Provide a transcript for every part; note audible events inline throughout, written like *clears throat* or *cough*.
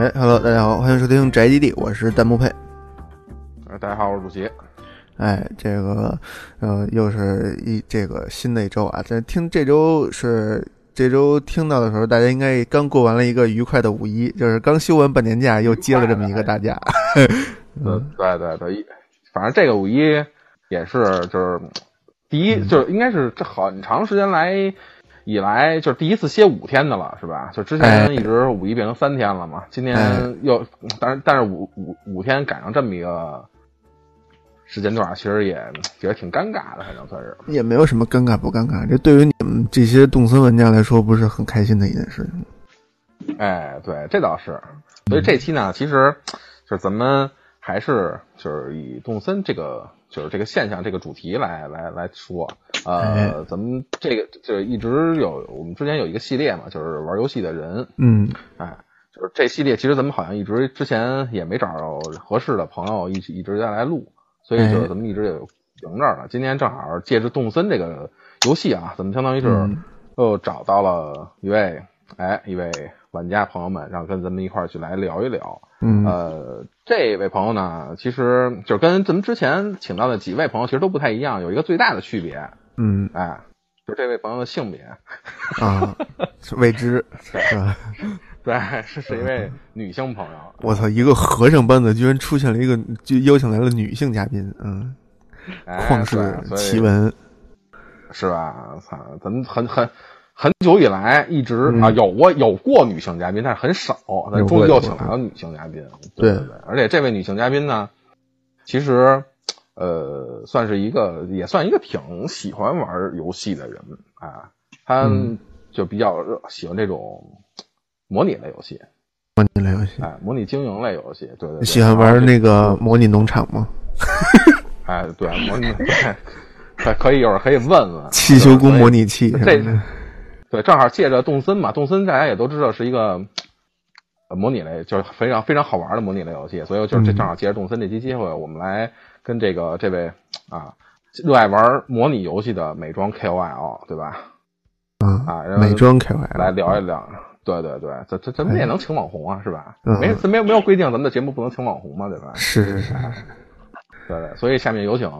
哎，Hello，大家好，欢迎收听宅基地，我是弹幕配。哎，大家好，我是主席。哎，这个，呃，又是一这个新的一周啊。这听这周是这周听到的时候，大家应该刚过完了一个愉快的五一，就是刚休完半年假，又接了这么一个大假。嗯，*laughs* 对对对，反正这个五一也是，就是第一，就是应该是这很长时间来。以来就是第一次歇五天的了，是吧？就之前一直五一变成三天了嘛，今年又，但是但是五五五天赶上这么一个时间段，其实也觉得挺尴尬的，反正算是。也没有什么尴尬不尴尬，这对于你们这些动森玩家来说，不是很开心的一件事情。哎，对，这倒是。所以这期呢，其实就是咱们还是就是以动森这个。就是这个现象，这个主题来来来说，呃，咱们这个就是一直有，我们之前有一个系列嘛，就是玩游戏的人，嗯，哎，就是这系列其实咱们好像一直之前也没找着合适的朋友一起一直在来录，所以就是咱们一直也停这儿了。今天正好借着动森这个游戏啊，咱们相当于是又找到了一位，哎，一位玩家朋友们，然后跟咱们一块儿去来聊一聊。嗯，呃，这位朋友呢，其实就跟咱们之前请到的几位朋友其实都不太一样，有一个最大的区别。嗯，哎，就这位朋友的性别啊，*laughs* 未知是吧？对，是是一位女性朋友。我操，一个和尚班子居然出现了一个，就邀请来了女性嘉宾，嗯，旷世奇闻，是吧？操，咱们很很。很久以来一直啊有过有过女性嘉宾，但是很少。但终于又请来了女性嘉宾，对对对。而且这位女性嘉宾呢，其实呃算是一个也算一个挺喜欢玩游戏的人啊。她就比较喜欢这种模拟类游戏，模拟类游戏，哎，模拟经营类游戏，对对。喜欢玩那个模拟农场吗？*laughs* 哎，对，模拟 *laughs* 可 *laughs* 可以一会儿可以问问汽修工模拟器这。对，正好借着动森嘛，动森大家也都知道是一个模拟类，就是非常非常好玩的模拟类游戏，所以就是这正好借着动森这期机会，我们来跟这个这位啊热爱玩模拟游戏的美妆 KOL，对吧？嗯啊，美妆 KOL 来聊一聊。对对对，咱咱咱们也能请网红啊，是吧？没咱没有没有规定咱们的节目不能请网红嘛，对吧？是是是。对对，所以下面有请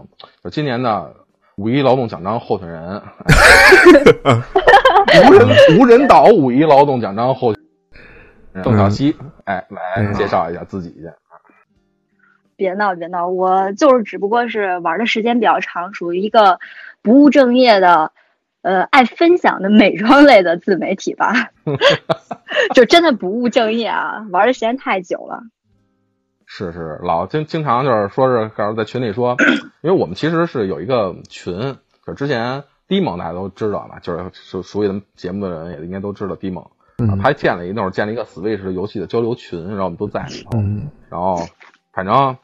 就今年的五一劳动奖章候选人。*laughs* 无人无人岛五一劳动奖章候选人邓小希，哎，来介绍一下自己去。别闹别闹，我就是只不过是玩的时间比较长，属于一个不务正业的，呃，爱分享的美妆类的自媒体吧。*laughs* 就真的不务正业啊，玩的时间太久了。是是，老经经常就是说是告诉在群里说，因为我们其实是有一个群，就之前。低猛大家都知道吧，就是熟熟悉咱们节目的人也应该都知道低猛。嗯，他建了一那会儿建了一个 Switch 游戏的交流群，然后我们都在里头。嗯，然后反正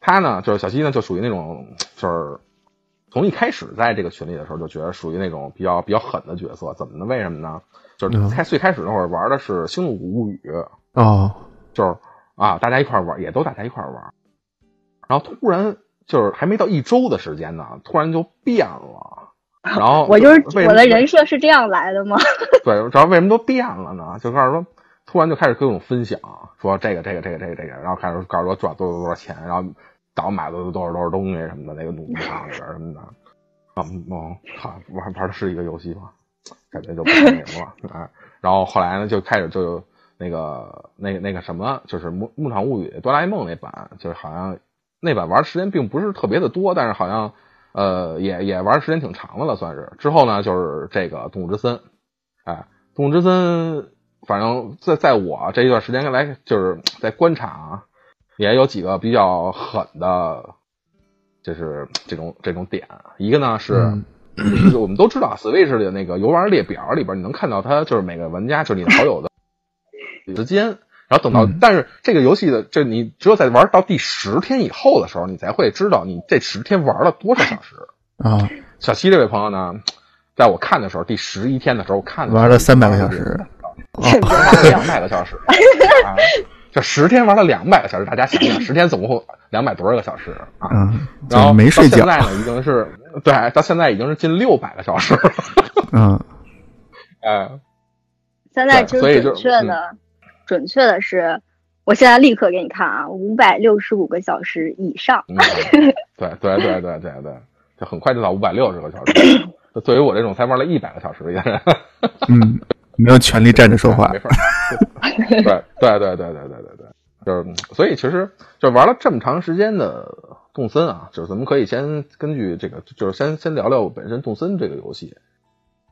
他呢，就是小西呢，就属于那种就是从一开始在这个群里的时候就觉得属于那种比较比较狠的角色。怎么呢？为什么呢？就是开最开始那会儿玩的是《星露谷物语》哦，就是啊，大家一块玩，也都大家一块玩。然后突然就是还没到一周的时间呢，突然就变了。然后我就是我的人设是这样来的吗？*laughs* *laughs* 对，主要为什么都变了呢？就告诉说，突然就开始各种分享，说这个这个这个这个这个，然后开始告诉我赚多少多少钱，然后倒买了多少多少东西什么的，那个农场里边什么的。啊，哦，好玩玩的是一个游戏吗？感觉就不那什么了啊。然后后来呢，就开始就那个那个那个什么，就是《牧牧场物语》哆啦 A 梦那版，就是好像那版玩的时间并不是特别的多，但是好像。呃，也也玩时间挺长的了，算是。之后呢，就是这个《动物之森》，哎，《动物之森》，反正在在我这一段时间来，就是在观察啊，也有几个比较狠的，就是这种这种点。一个呢是，我们都知道，Switch 的那个游玩列表里边，你能看到它就是每个玩家就是你的好友的时间。然后等到，但是这个游戏的，这你只有在玩到第十天以后的时候，你才会知道你这十天玩了多少小时啊。小七这位朋友呢，在我看的时候，第十一天的时候我看玩了三百个小时，两百个小时，就十天玩了两百个小时。大家想想，十天总共两百多少个小时啊？然后没睡觉。现在呢，已经是对，到现在已经是近六百个小时了。嗯，*laughs* 哎，现在就准确的。准确的是，我现在立刻给你看啊，五百六十五个小时以上。嗯，对对对对对对，就很快就到五百六十个小时。就 *clears throat* 对于我这种才玩了一百个小时的人，嗯，没有权利站着说话 *laughs* 没。*laughs* 法对对对对对对对对，就是所以其实就玩了这么长时间的动森啊，就是咱们可以先根据这个，就是先先聊聊本身动森这个游戏。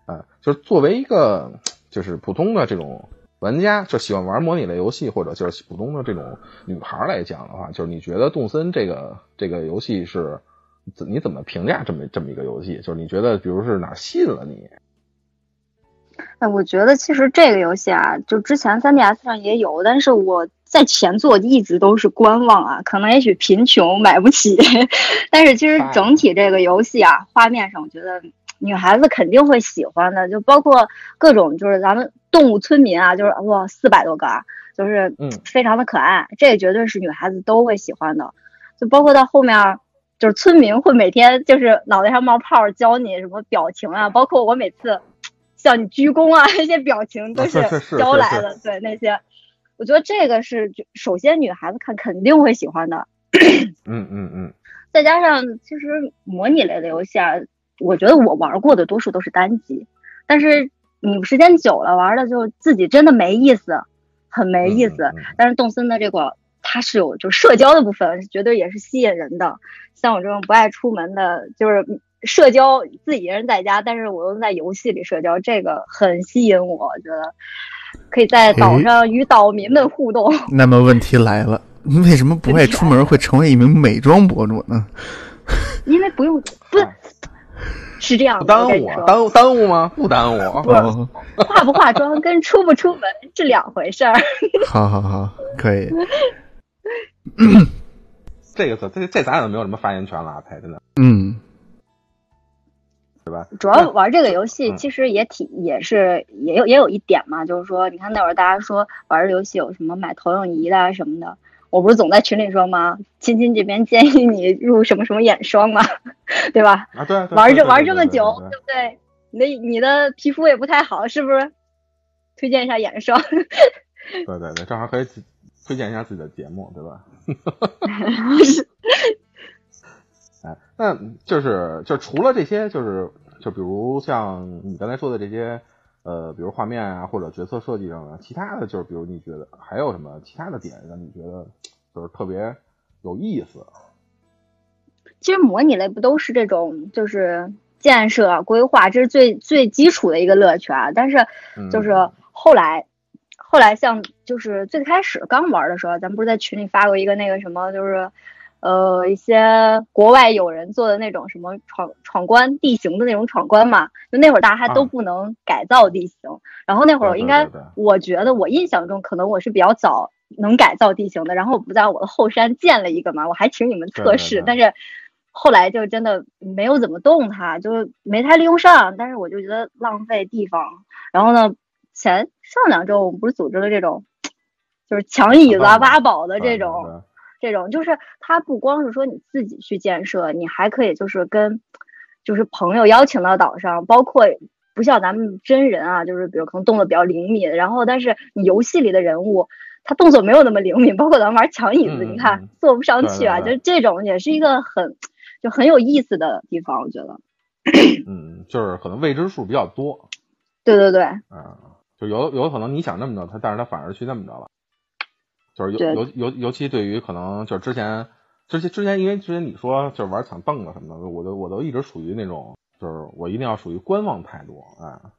啊，就是作为一个就是普通的这种玩家，就喜欢玩模拟类游戏或者就是普通的这种女孩来讲的话，就是你觉得动森这个这个游戏是怎你怎么评价这么这么一个游戏？就是你觉得比如是哪吸引了你？哎，我觉得其实这个游戏啊，就之前 3DS 上也有，但是我在前作一直都是观望啊，可能也许贫穷买不起，*laughs* 但是其实整体这个游戏啊，画面上我觉得女孩子肯定会喜欢的，就包括各种就是咱们动物村民啊，就是哇四百多个啊，就是嗯非常的可爱，这绝对是女孩子都会喜欢的，就包括到后面。就是村民会每天就是脑袋上冒泡，教你什么表情啊，包括我每次向你鞠躬啊，*laughs* 那些表情都是教来的。对那些，我觉得这个是就首先女孩子看肯定会喜欢的，嗯嗯嗯再加上其实模拟类的游戏啊，我觉得我玩过的多数都是单机，但是你时间久了玩的就自己真的没意思，很没意思。嗯嗯嗯但是动森的这个它是有就社交的部分，绝对也是吸引人的。像我这种不爱出门的，就是社交自己一人在家，但是我又在游戏里社交，这个很吸引我。我觉得可以在岛上与岛民们互动。*laughs* 那么问题来了，为什么不爱出门会成为一名美妆博主呢？*laughs* 因为不用不是 *laughs* 是这样不的，耽误啊？我耽误耽误吗？不耽误。啊哦，*laughs* 化不化妆跟出不出门是两回事儿。*laughs* 好好好，可以。*coughs* 这个这这咱俩没有什么发言权了啊，太真的。嗯，主要玩这个游戏嗯其实也挺也是也有也有一点嘛，就是说，你看那会儿大家说玩这游戏有什么买投影仪的啊什么的，我不是总在群里说吗？亲亲这边建议你入什么什么眼霜嘛，*laughs* 对吧？啊，对，对玩这玩这么久，对不对？你的你的皮肤也不太好，是不是？推荐一下眼霜。*laughs* 对对对，正好可以推荐一下自己的节目，对吧？*laughs* 哎，那就是就除了这些，就是就比如像你刚才说的这些，呃，比如画面啊或者角色设计上的，其他的就是比如你觉得还有什么其他的点让你觉得就是特别有意思？其实模拟类不都是这种，就是建设啊、规划，这是最最基础的一个乐趣啊。但是嗯就是后来，后来像就是最开始刚玩的时候，咱们不是在群里发过一个那个什么，就是呃一些国外友人做的那种什么闯闯关地形的那种闯关嘛，就那会儿大家还都啊不能改造地形，然后那会儿应该我觉得我印象中可能我是比较早能改造地形的，然后我不在我的后山建了一个嘛，我还请你们测试，对但是。后来就真的没有怎么动它，就没太利用上。但是我就觉得浪费地方。然后呢，前上两周我们不是组织了这种，就是抢椅子啊、挖宝的这种，这种就是它不光是说你自己去建设，你还可以就是跟就是朋友邀请到岛上，包括不像咱们真人啊，就是比如可能动作比较灵敏，然后但是你游戏里的人物。他动作没有那么灵敏，包括咱们玩抢椅子，嗯你看嗯坐不上去啊，就是这种也是一个很就很有意思的地方，我觉得。*coughs* 嗯，就是可能未知数比较多，对对对，啊，就有有可能你想那么着，他但是他反而去那么着了，就是尤尤尤尤其对于可能就是之前之前之前因为之前你说就是玩抢凳子什么的，我都我都一直属于那种就是我一定要属于观望态度啊，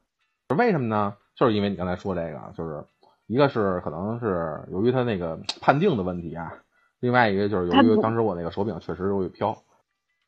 为什么呢？就是因为你刚才说这个，就是一个是可能是由于他那个判定的问题啊，另外一个就是由于当时我那个手柄确实容易飘，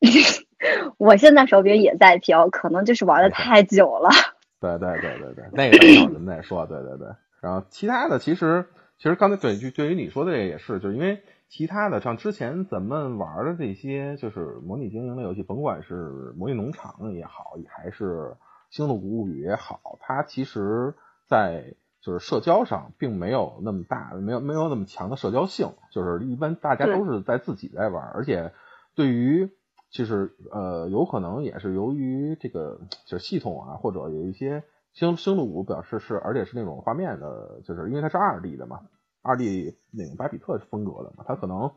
*laughs* 我现在手柄也在飘，可能就是玩的太久了。*laughs* 对对对对对，那个等会儿咱们再说，对对对。然后其他的其实其实刚才对就对于你说的这个也是，就是因为其他的像之前咱们玩的这些就是模拟经营的游戏，甭管是模拟农场也好，还是星露谷物语也好，它其实在就是社交上并没有那么大，没有没有那么强的社交性，就是一般大家都是在自己在玩，而且对于其实呃，有可能也是由于这个就是系统啊，或者有一些星星露谷表示是，而且是那种画面的，就是因为它是二 D 的嘛，二 D 那种巴比特风格的嘛，它可能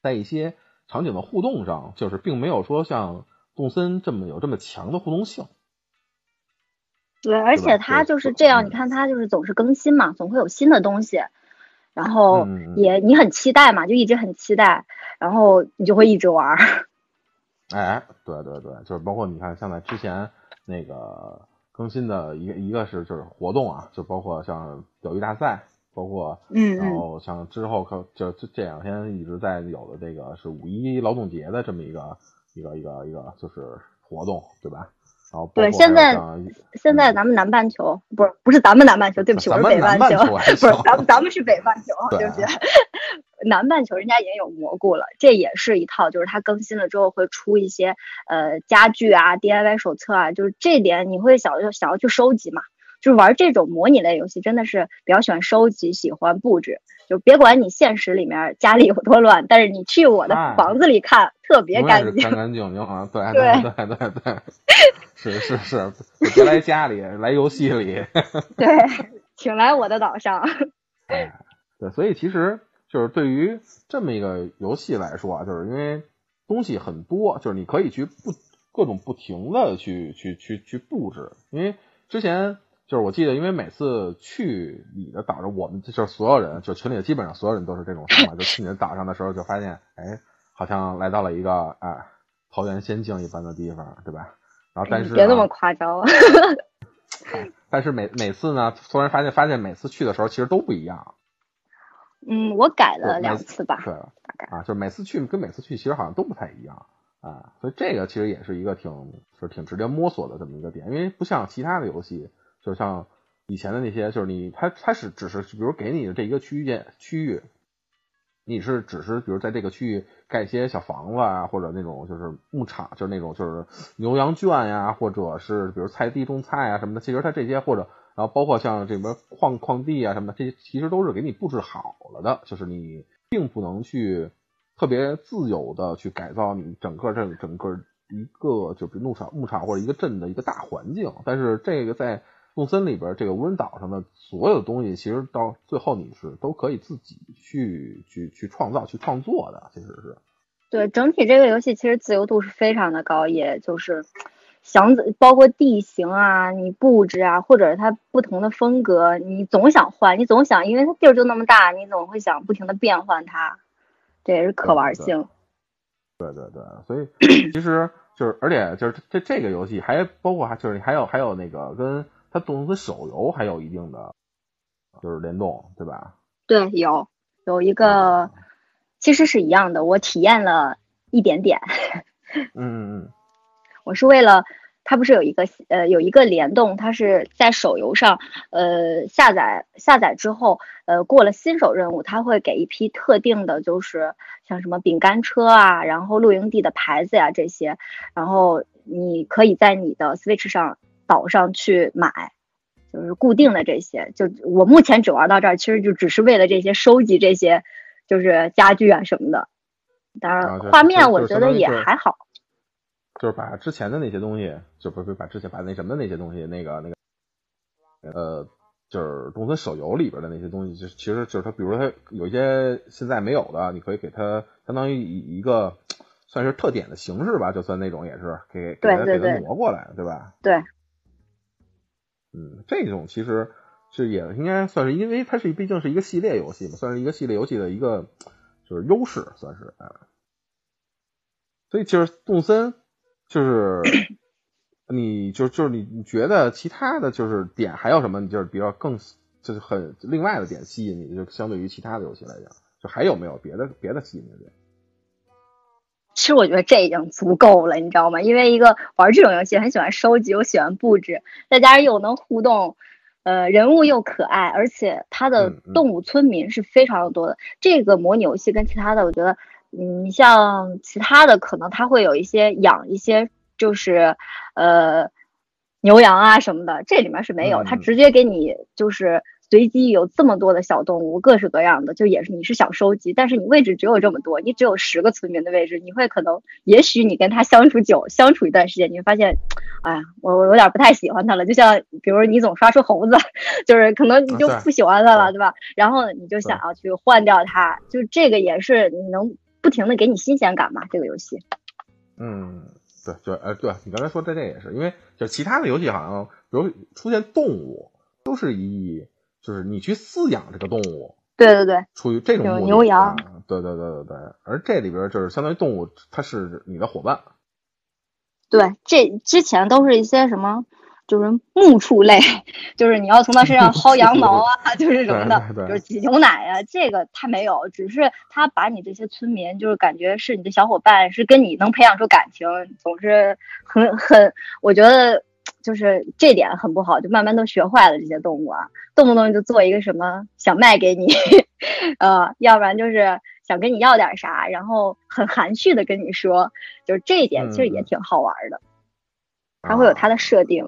在一些场景的互动上，就是并没有说像动森这么有这么强的互动性。对，而且它就是这样，你看它就是总是更新嘛，总会有新的东西，然后也你很期待嘛，就一直很期待，然后你就会一直玩。*laughs* 哎，对对对，就是包括你看，像在之前那个更新的一个一个是就是活动啊，就包括像钓鱼大赛，包括嗯，然后像之后可就这这两天一直在有的这个是五一劳动节的这么一个一个一个一个就是活动，对吧？然后对，现在现在咱们南半球不是不是咱们南半球，对不起，我是北半球，不是咱们咱们是北半球，对不起，*laughs* 南半球人家也有蘑菇了，这也是一套，就是它更新了之后会出一些呃家具啊、DIY 手册啊，就是这点你会想要想要去收集嘛。就是玩这种模拟类游戏，真的是比较喜欢收集、喜欢布置。就别管你现实里面家里有多乱，但是你去我的房子里看，特别干净，干干净净啊！对对对对对，是是是，别来家里，来游戏里。对，请来我的岛上。哎，对，所以其实就是对于这么一个游戏来说啊，就是因为东西很多，就是你可以去不各种不停的去去去去布置，因为之前。就是我记得，因为每次去你的岛上，我们就是所有人，就群里的基本上所有人都是这种想法。就去你的岛上的时候，就发现，哎，好像来到了一个哎桃源仙境一般的地方，对吧？然后但是别那么夸张。*laughs* 但是每每次呢，突然发现发现每次去的时候其实都不一样。嗯，我改了两次吧。对，大概啊，就是每次去跟每次去其实好像都不太一样啊，所以这个其实也是一个挺就是挺值得摸索的这么一个点，因为不像其他的游戏。就像以前的那些，就是你，它它是只是，比如给你的这一个区域间区域，你是只是，比如在这个区域盖一些小房子啊，或者那种就是牧场，就是那种就是牛羊圈呀，或者是比如菜地种菜啊什么的，其实它这些或者然后包括像这边矿矿地啊什么的，这些其实都是给你布置好了的，就是你并不能去特别自由的去改造你整个这整个一个就比如牧场牧场或者一个镇的一个大环境，但是这个在动森里边这个无人岛上的所有东西，其实到最后你是都可以自己去去去创造、去创作的，其实是。对，整体这个游戏其实自由度是非常的高，也就是想包括地形啊、你布置啊，或者它不同的风格，你总想换，你总想，因为它地儿就那么大，你总会想不停的变换它，这也是可玩性。对对对，所以其实 *clears throat* 就是，而且就是这这个游戏还包括还就是还有还有那个跟。它动森手游还有一定的就是联动，对吧？对，有有一个其实是一样的，我体验了一点点。嗯 *laughs* 嗯嗯。我是为了它不是有一个呃有一个联动，它是在手游上呃下载下载之后呃过了新手任务，它会给一批特定的，就是像什么饼干车啊，然后露营地的牌子呀这些，然后你可以在你的 Switch 上。岛上去买，就是固定的这些。就我目前只玩到这儿，其实就只是为了这些收集这些，就是家具啊什么的。当然，画面我觉得也还好。就是把之前的那些东西，就不是把之前把那什么那些东西，那个那个，呃，就是动森手游里边的那些东西，就其实就是它，比如说它有一些现在没有的，你可以给它相当于以一个算是特点的形式吧，就算那种也是给给它给它挪过来，对吧？对。嗯，这种其实是也应该算是，因为它是毕竟是一个系列游戏嘛，算是一个系列游戏的一个就是优势，算是啊。所以其实动森 *coughs* 就是你就就是你你觉得其他的就是点还有什么？你就是比较更就是很另外的点吸引你，就相对于其他的游戏来讲，就还有没有别的别的吸引的点？其实我觉得这已经足够了，你知道吗？因为一个玩这种游戏很喜欢收集又喜欢布置，再加上又能互动，呃，人物又可爱，而且它的动物村民是非常的多的。这个模拟游戏跟其他的，我觉得，嗯，你像其他的可能它会有一些养一些就是呃牛羊啊什么的，这里面是没有，它直接给你就是随机有这么多的小动物，各式各样的，就也是你是想收集，但是你位置只有这么多，你只有十个村民的位置，你会可能，也许你跟他相处久，相处一段时间，你会发现，哎呀，我我有点不太喜欢他了。就像比如你总刷出猴子，*laughs* 就是可能你就不喜欢他了，对吧？然后你就想要去换掉他，就这个也是你能不停的给你新鲜感嘛？这个游戏。嗯，对，就呃，对你刚才说的这也是，因为就其他的游戏好像，比如出现动物，都是以就是你去饲养这个动物，对对对，出于这种目的，牛羊，对对对对对，而这里边就是相当于动物，它是你的伙伴。对，这之前都是一些什么，就是牧畜类，就是你要从它身上薅羊毛啊，*laughs* 就是什么的，就是挤牛奶啊，这个它没有，只是它把你这些村民，就是感觉是你的小伙伴，是跟你能培养出感情，总是很很，我觉得。就是这点很不好，就慢慢都学坏了。这些动物啊，动不动就做一个什么想卖给你，*laughs* 呃，要不然就是想跟你要点啥，然后很含蓄的跟你说，就是这一点其实也挺好玩的。它会有它的设定。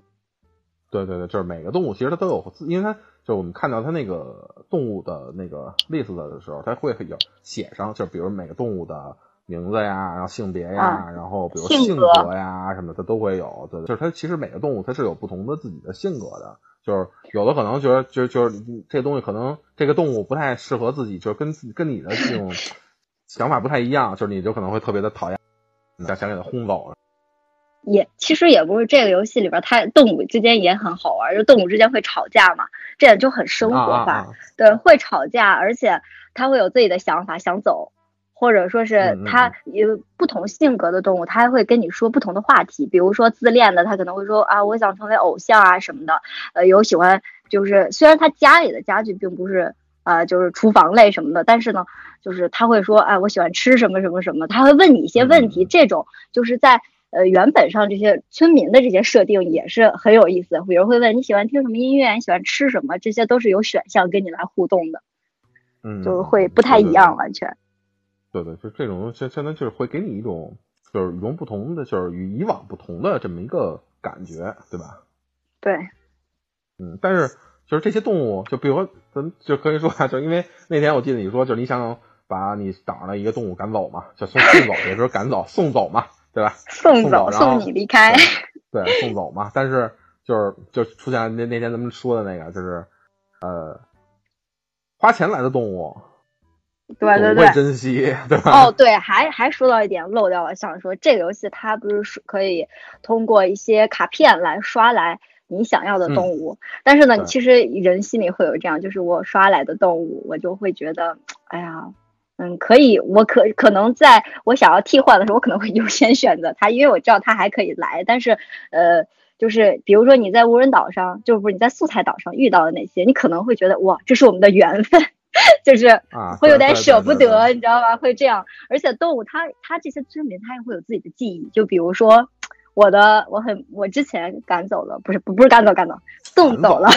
对对对，就是每个动物其实它都有，因为它就我们看到它那个动物的那个 list 的时候，它会有写上，就比如每个动物的。名字呀，然后性别呀，然后比如性格呀什么的，它都会有。对，就是它其实每个动物它是有不同的自己的性格的。就是有的可能觉得，就就是这东西可能这个动物不太适合自己，就是跟跟你的这种想法不太一样，就是你就可能会特别的讨厌，你想想给它轰走。也其实也不是这个游戏里边，它动物之间也很好玩，就动物之间会吵架嘛，这样就很生活化。对，会吵架，而且它会有自己的想法，想走。或者说是它有不同性格的动物，它还会跟你说不同的话题。比如说自恋的，它可能会说啊，我想成为偶像啊什么的。呃，有喜欢就是虽然他家里的家具并不是呃就是厨房类什么的，但是呢，就是他会说哎，我喜欢吃什么什么什么。他会问你一些问题，这种就是在呃原本上这些村民的这些设定也是很有意思。比如会问你喜欢听什么音乐，你喜欢吃什么，这些都是有选项跟你来互动的。嗯，就是会不太一样，完全。对对，就这种相相当就是会给你一种就是与众不同的，就是与以往不同的这么一个感觉，对吧？对。嗯，但是就是这些动物，就比如说咱就可以说啊，就因为那天我记得你说，就是你想把你岛上的一个动物赶走嘛，就送送走，也就是赶走送走嘛，对吧？送走，送你离开。对，送走嘛。但是就是就出现那那天咱们说的那个，就是呃花钱来的动物。对对对，珍惜对吧？哦，对，还还说到一点漏掉了，想说这个游戏它不是说可以通过一些卡片来刷来你想要的动物，但是呢，其实人心里会有这样，就是我刷来的动物，我就会觉得，哎呀，嗯，可以，我可可能在我想要替换的时候，我可能会优先选择它，因为我知道它还可以来。但是，呃，就是比如说你在无人岛上，就是不是你在素材岛上遇到的那些，你可能会觉得哇，这是我们的缘分。*laughs* 就是会有点舍不得，你知道吧？会这样，而且动物它它这些村民它也会有自己的记忆，就比如说我的我很我之前赶走了，不是不不是赶走赶走送走了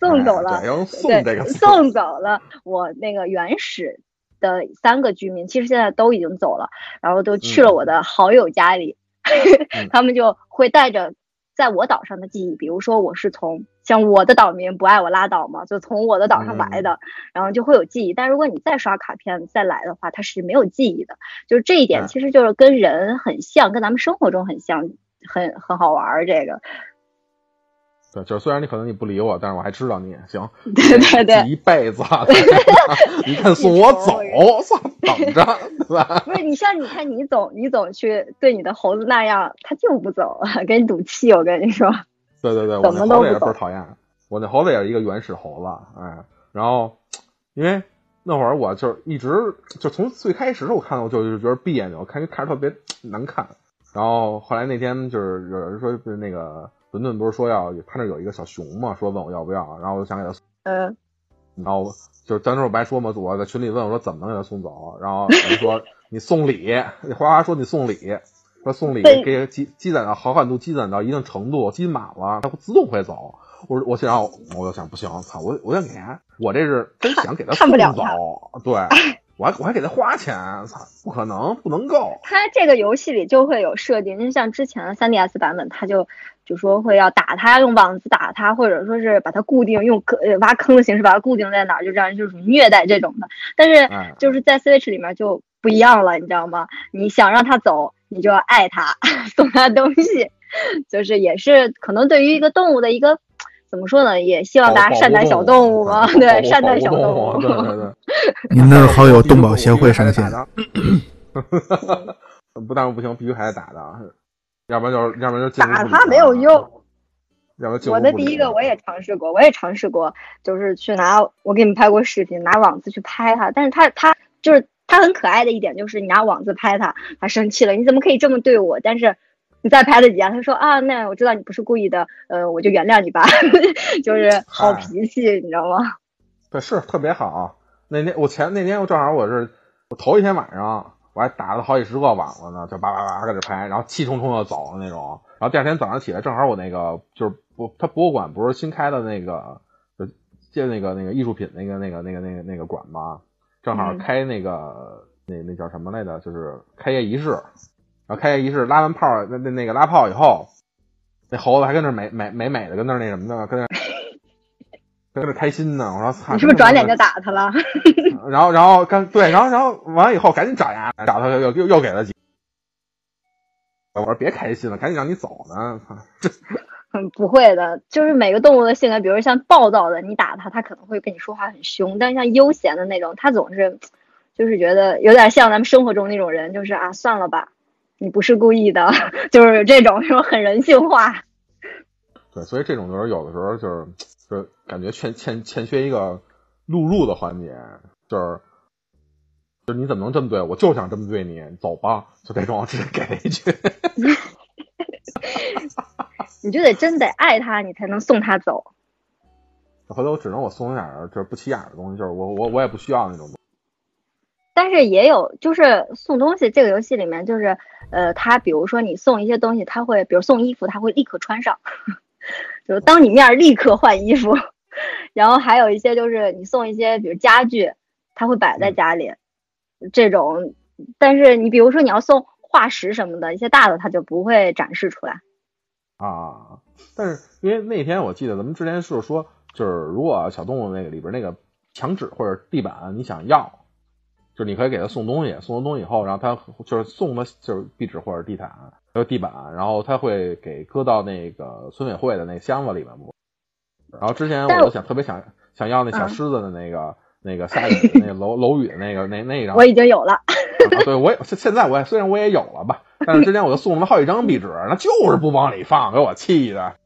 送走了对送走了我那个原始的三个居民，其实现在都已经走了，然后都去了我的好友家里，*laughs* 他们就会带着在我岛上的记忆，比如说我是从。像我的岛民不爱我拉倒嘛，就从我的岛上来的，*laughs* 然后就会有记忆。但如果你再刷卡片再来的话，它是没有记忆的。就是这一点，其实就是跟人很像，跟咱们生活中很像，很很好玩儿。这个，对，就是虽然你可能你不理我，但是我还知道你行。*laughs* 对对对，一辈子，你看送我走，操，等着，对吧？不是你像你看你总你总去对你的猴子那样，他就不走，跟你赌气。我跟你说。对对对，*laughs* 我那猴子也是倍儿讨厌。我那猴子也是一个原始猴子，哎，然后因为那会儿我就一直就从最开始我看到我就觉得别扭，看看着特别难看。然后后来那天就是有人说，是那个伦敦不是说要他那有一个小熊嘛，说问我要不要，然后我就想给他，嗯，然后就是当时我不还说嘛，我在群里问我说怎么能给他送走，然后人说 *laughs* 你送礼，花花说你送礼。说送礼给积积攒到好感度积攒到一定程度，积满了，它会自动会走。我我想，我就想不行，操，我我想给他，我这是真想给他送走，对，*laughs* 我还我还给他花钱，操，不可能，不能够。他这个游戏里就会有设定，就像之前的 3DS 版本，他就就说会要打他，用网子打他，或者说是把它固定，用坑呃挖坑的形式把它固定在哪儿，就让人就是虐待这种的。但是哎就是在 Switch 里面就不一样了，你知道吗？你想让它走，你就要爱它，*laughs* 送它东西，*laughs* 就是也是可能对于一个动物的一个。怎么说呢？也希望大家善待小动物嘛，对，善待小动物。对对对。*laughs* 您的好友动保协会上线。*laughs* 不但不行，必须还得打的，要不然就是要不然就打他没有用。我的第一个我也尝试过，我也尝试过，就是去拿我给你们拍过视频，拿网子去拍它，但是它它就是它很可爱的一点就是你拿网子拍它，它生气了，你怎么可以这么对我？但是。你再拍了几下，他说啊，那我知道你不是故意的，呃，我就原谅你吧，*laughs* 就是好脾气，你知道吗？对，是特别好。那天我前那天我正好我是我头一天晚上我还打了好几十个网子呢，就叭叭叭搁这拍，然后气冲冲的走了那种。然后第二天早上起来，正好我那个就是博他博物馆不是新开的那个就建那个那个艺术品那个那个那个那个那个馆吗？正好开那个、嗯、那那叫什么来着？就是开业仪式。然后开业仪式拉完炮，那那那个拉炮以后，那猴子还跟那美美美美的跟那那什么呢？跟那 *laughs* 跟那开心呢。我说操！你是不是转脸就打他了？*laughs* 然后然后刚对，然后然后完了以后赶紧找牙，找他又又又给了几。我说别开心了，赶紧让你走呢。操！这嗯不会的，就是每个动物的性格，比如像暴躁的，你打它，它可能会跟你说话很凶；但是像悠闲的那种，它总是就是觉得有点像咱们生活中那种人，就是啊算了吧。你不是故意的，*laughs* 就是这种这种很人性化。对，所以这种就是有的时候就是就是感觉欠欠欠缺一个录入的环节，就是就是你怎么能这么对我？就想这么对你，走吧，就这种直接给一句。*laughs* 你就得真得爱他，你才能送他走。回头只能我送点就是不起眼的东西，就是我我我也不需要那种。但是也有，就是送东西这个游戏里面，就是呃，他比如说你送一些东西，他会，比如送衣服，他会立刻穿上，*laughs* 就是当你面立刻换衣服。*laughs* 然后还有一些就是你送一些，比如家具，他会摆在家里，这种。但是你比如说你要送化石什么的，一些大的他就不会展示出来。啊，但是因为那天我记得咱们之前是说，就是如果小动物那个里边那个墙纸或者地板你想要。就是你可以给他送东西，送完东西以后，然后他就是送的就是壁纸或者地毯，还有地板，然后他会给搁到那个村委会的那箱子里面。然后之前我就想特别想想要那小狮子的那个、嗯、那个下雨那个楼楼宇的那个那那张，我已经有了。啊、对，我也现在我也虽然我也有了吧，但是之前我就送了好几张壁纸，那就是不往里放，给我气的。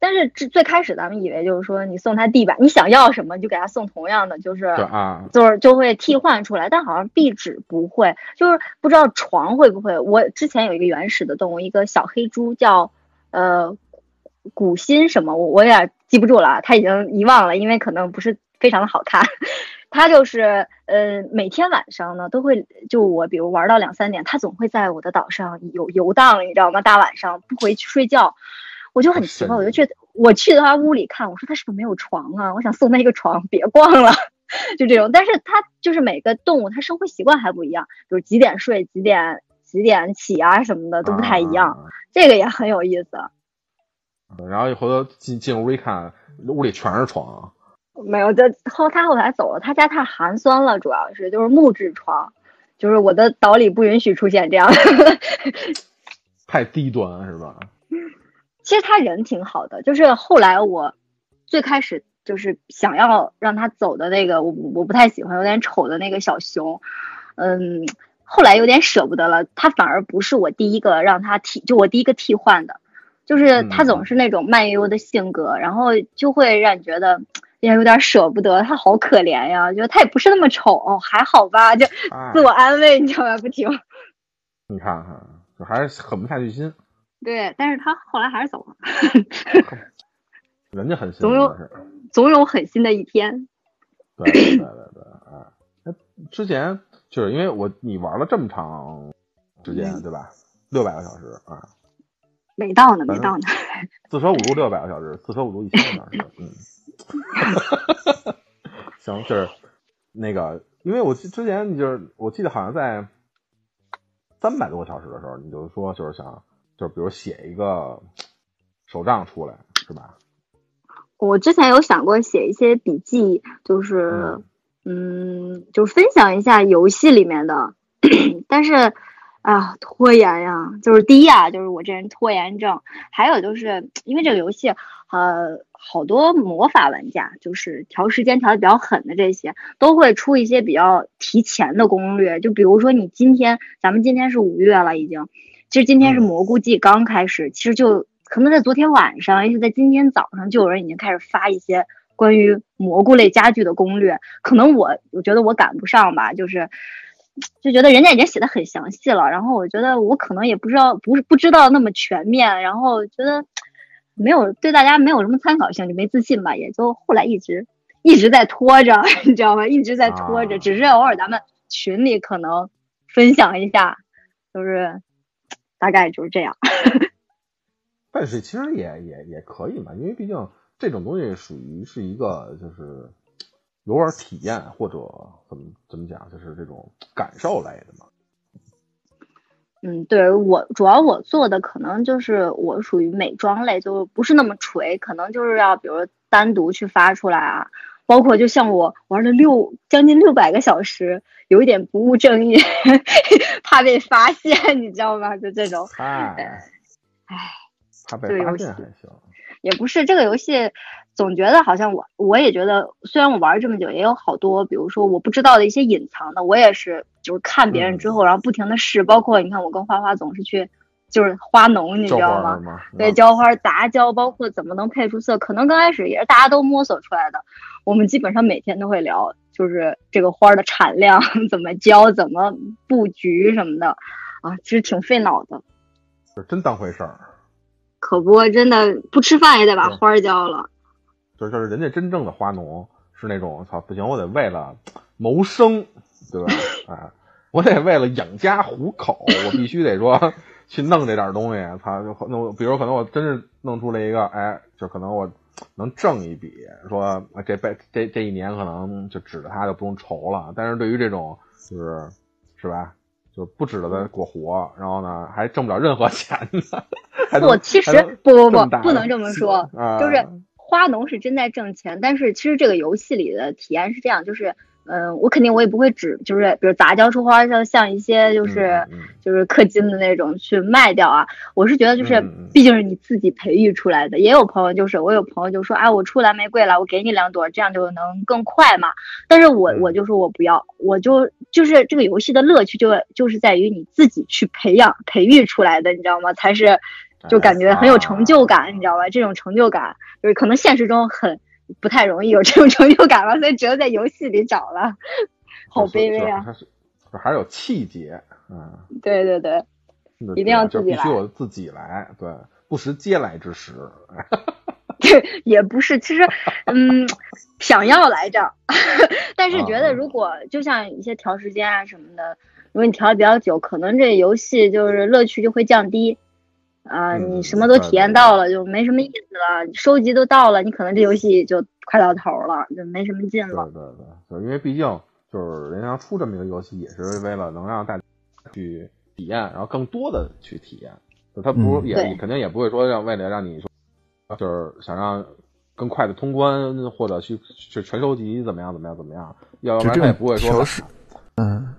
但是最最开始咱们以为就是说你送他地板，你想要什么就给他送同样的，就是啊，就是就会替换出来。但好像壁纸不会，就是不知道床会不会。我之前有一个原始的动物，一个小黑猪叫呃古心什么，我我有点记不住了，他已经遗忘了，因为可能不是非常的好看。*laughs* 他就是呃每天晚上呢都会就我比如玩到两三点，他总会在我的岛上游游荡，你知道吗？大晚上不回去睡觉。我就很奇怪，我就去我去他屋里看，我说他是不是没有床啊？我想送他一个床，别逛了，*laughs* 就这种。但是他就是每个动物，它生活习惯还不一样，比如几点睡、几点几点起啊什么的都不太一样，啊、这个也很有意思。然后回头进进屋一看，屋里全是床。没有，这后他后来走了，他家太寒酸了，主要是就是木质床，就是我的岛里不允许出现这样。太低端是吧？其实他人挺好的，就是后来我最开始就是想要让他走的那个，我我不太喜欢，有点丑的那个小熊，嗯，后来有点舍不得了。他反而不是我第一个让他替，就我第一个替换的，就是他总是那种慢悠悠的性格，然后就会让你觉得也有点舍不得，他好可怜呀，觉得他也不是那么丑，哦、还好吧，就自我安慰，你知道吧？不停。你看看，就还是狠不下去心。对，但是他后来还是走了。*laughs* 人家狠心，总有总有狠心的一天。对对对对，啊，那之前就是因为我你玩了这么长时间，嗯、对吧？六百个小时啊，没到呢，没到呢。四舍五入六百个小时，四舍五入一千个小时，嗯。*laughs* 行，就是那个，因为我之前就是我记得好像在三百多个小时的时候，你就说就是想就比如写一个手账出来，是吧？我之前有想过写一些笔记，就是嗯，就是分享一下游戏里面的，*coughs* 但是。啊，拖延呀，就是第一啊，就是我这人拖延症。还有就是因为这个游戏，呃，好多魔法玩家就是调时间调的比较狠的这些，都会出一些比较提前的攻略。就比如说你今天，咱们今天是五月了，已经，其实今天是蘑菇季刚开始，其实就可能在昨天晚上，也许在今天早上，就有人已经开始发一些关于蘑菇类家具的攻略。可能我我觉得我赶不上吧，就是。就觉得人家已经写的很详细了，然后我觉得我可能也不知道，不是不知道那么全面，然后觉得没有对大家没有什么参考性，就没自信吧，也就后来一直一直在拖着，*laughs* 你知道吗？一直在拖着，只是偶尔咱们群里可能分享一下，就是大概就是这样。*laughs* 但是其实也也也可以嘛，因为毕竟这种东西属于是一个就是。游玩体验或者怎么怎么讲，就是这种感受类的嘛。嗯，对我主要我做的可能就是我属于美妆类，就不是那么垂，可能就是要比如单独去发出来啊。包括就像我玩了六将近六百个小时，有一点不务正业，*laughs* 怕被发现，你知道吗？就这种。哎，哎，怕被发现还行。也不是这个游戏。总觉得好像我我也觉得，虽然我玩这么久，也有好多，比如说我不知道的一些隐藏的，我也是就是看别人之后，然后不停的试。包括你看，我跟花花总是去就是花农，你知道吗？对，浇花杂交，包括怎么能配出色，可能刚开始也是大家都摸索出来的。我们基本上每天都会聊，就是这个花的产量 *laughs* 怎么浇，怎么布局什么的啊，其实挺费脑的。是真当回事儿。可不，真的不吃饭也得把花浇了。就就是人家真正的花农是那种操不行，我得为了谋生，对吧？啊，*laughs* 我得为了养家糊口，我必须得说去弄这点东西。操，就弄，比如可能我真是弄出来一个，哎，就可能我能挣一笔，说这辈这这一年可能就指着他就不用愁了。但是对于这种就是是吧，就不指着他过活，然后呢还挣不了任何钱呢。*laughs* 不其实不不不不能这么说，就是。花农是真在挣钱，但是其实这个游戏里的体验是这样，就是，嗯，我肯定我也不会只就是比如杂交出花，像像一些就是就是氪金的那种去卖掉啊。我是觉得就是，毕竟是你自己培育出来的。也有朋友就是，我有朋友就说，哎，我出蓝玫瑰了，我给你两朵，这样就能更快嘛。但是我我就说我不要，我就就是这个游戏的乐趣就就是在于你自己去培养培育出来的，你知道吗？才是。就感觉很有成就感，你知道吧？这种成就感就是可能现实中很不太容易有这种成就感了，所以只有在游戏里找了。好卑微啊！还是有气节，嗯。对对对，一定要自己来。必须我自己来，对，不食嗟来之食。*laughs* 对，也不是，其实，*laughs* 嗯，想要来着，*laughs* 但是觉得如果就像一些调时间啊什么的，如果你调的比较久，可能这游戏就是乐趣就会降低。啊，你什么都体验到了，就没什么意思了。收集都到了，你可能这游戏就快到头了，就没什么劲了。对对对，就因为毕竟就是人家出这么一个游戏，也是为了能让大家去体验，然后更多的去体验。就他不也肯定也不会说让为了让你说，就是想让更快的通关或者去去全收集怎么样怎么样怎么样，要不然他也不会说。嗯，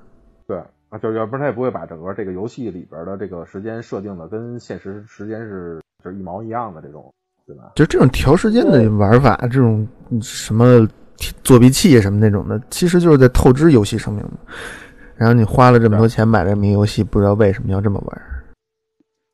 对。啊，就要不然他也不会把整个这个游戏里边的这个时间设定的跟现实时间是就是一毛一样的这种，对吧？就这种调时间的玩法，这种什么作弊器什么那种的，其实就是在透支游戏生命然后你花了这么多钱买这名游戏，不知道为什么要这么玩。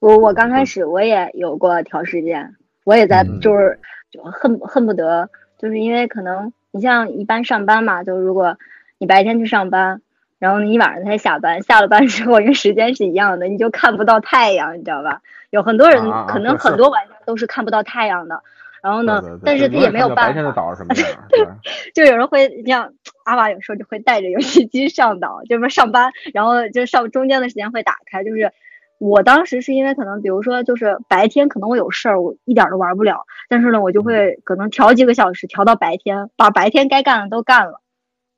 我我刚开始我也有过调时间，我也在就是就恨恨不得就是因为可能你像一般上班嘛，就如果你白天去上班。然后你晚上才下班，下了班之后，因为时间是一样的，你就看不到太阳，你知道吧？有很多人，可能很多玩家都是看不到太阳的。然后呢，但是他也没有办法。白天的岛什么 *laughs* 样？就有人会像阿瓦有时候就会带着游戏机上岛，就是上班，然后就上中间的时间会打开。就是我当时是因为可能，比如说就是白天可能我有事儿，我一点都玩不了，但是呢，我就会可能调几个小时，调到白天，把白天该干的都干了。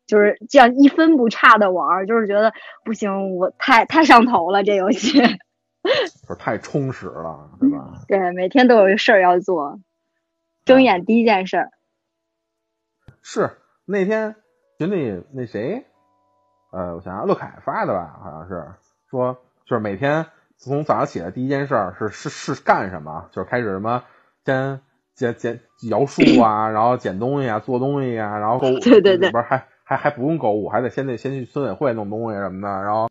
就是这样一分不差的玩儿，就是觉得不行，我太太上头了这游戏。*laughs* 就是太充实了，对吧？对，每天都有事儿要做，睁眼第一件事儿。是那天群里那谁，呃，我想想，乐凯发的吧，好像是说，就是每天从早上起来第一件事儿是是是干什么？就是开始什么先捡捡摇树啊，然后捡东西啊，做东西啊，然后购物，对对对不是还还还不用购物，还得先得先去村委会弄东西什么的，然后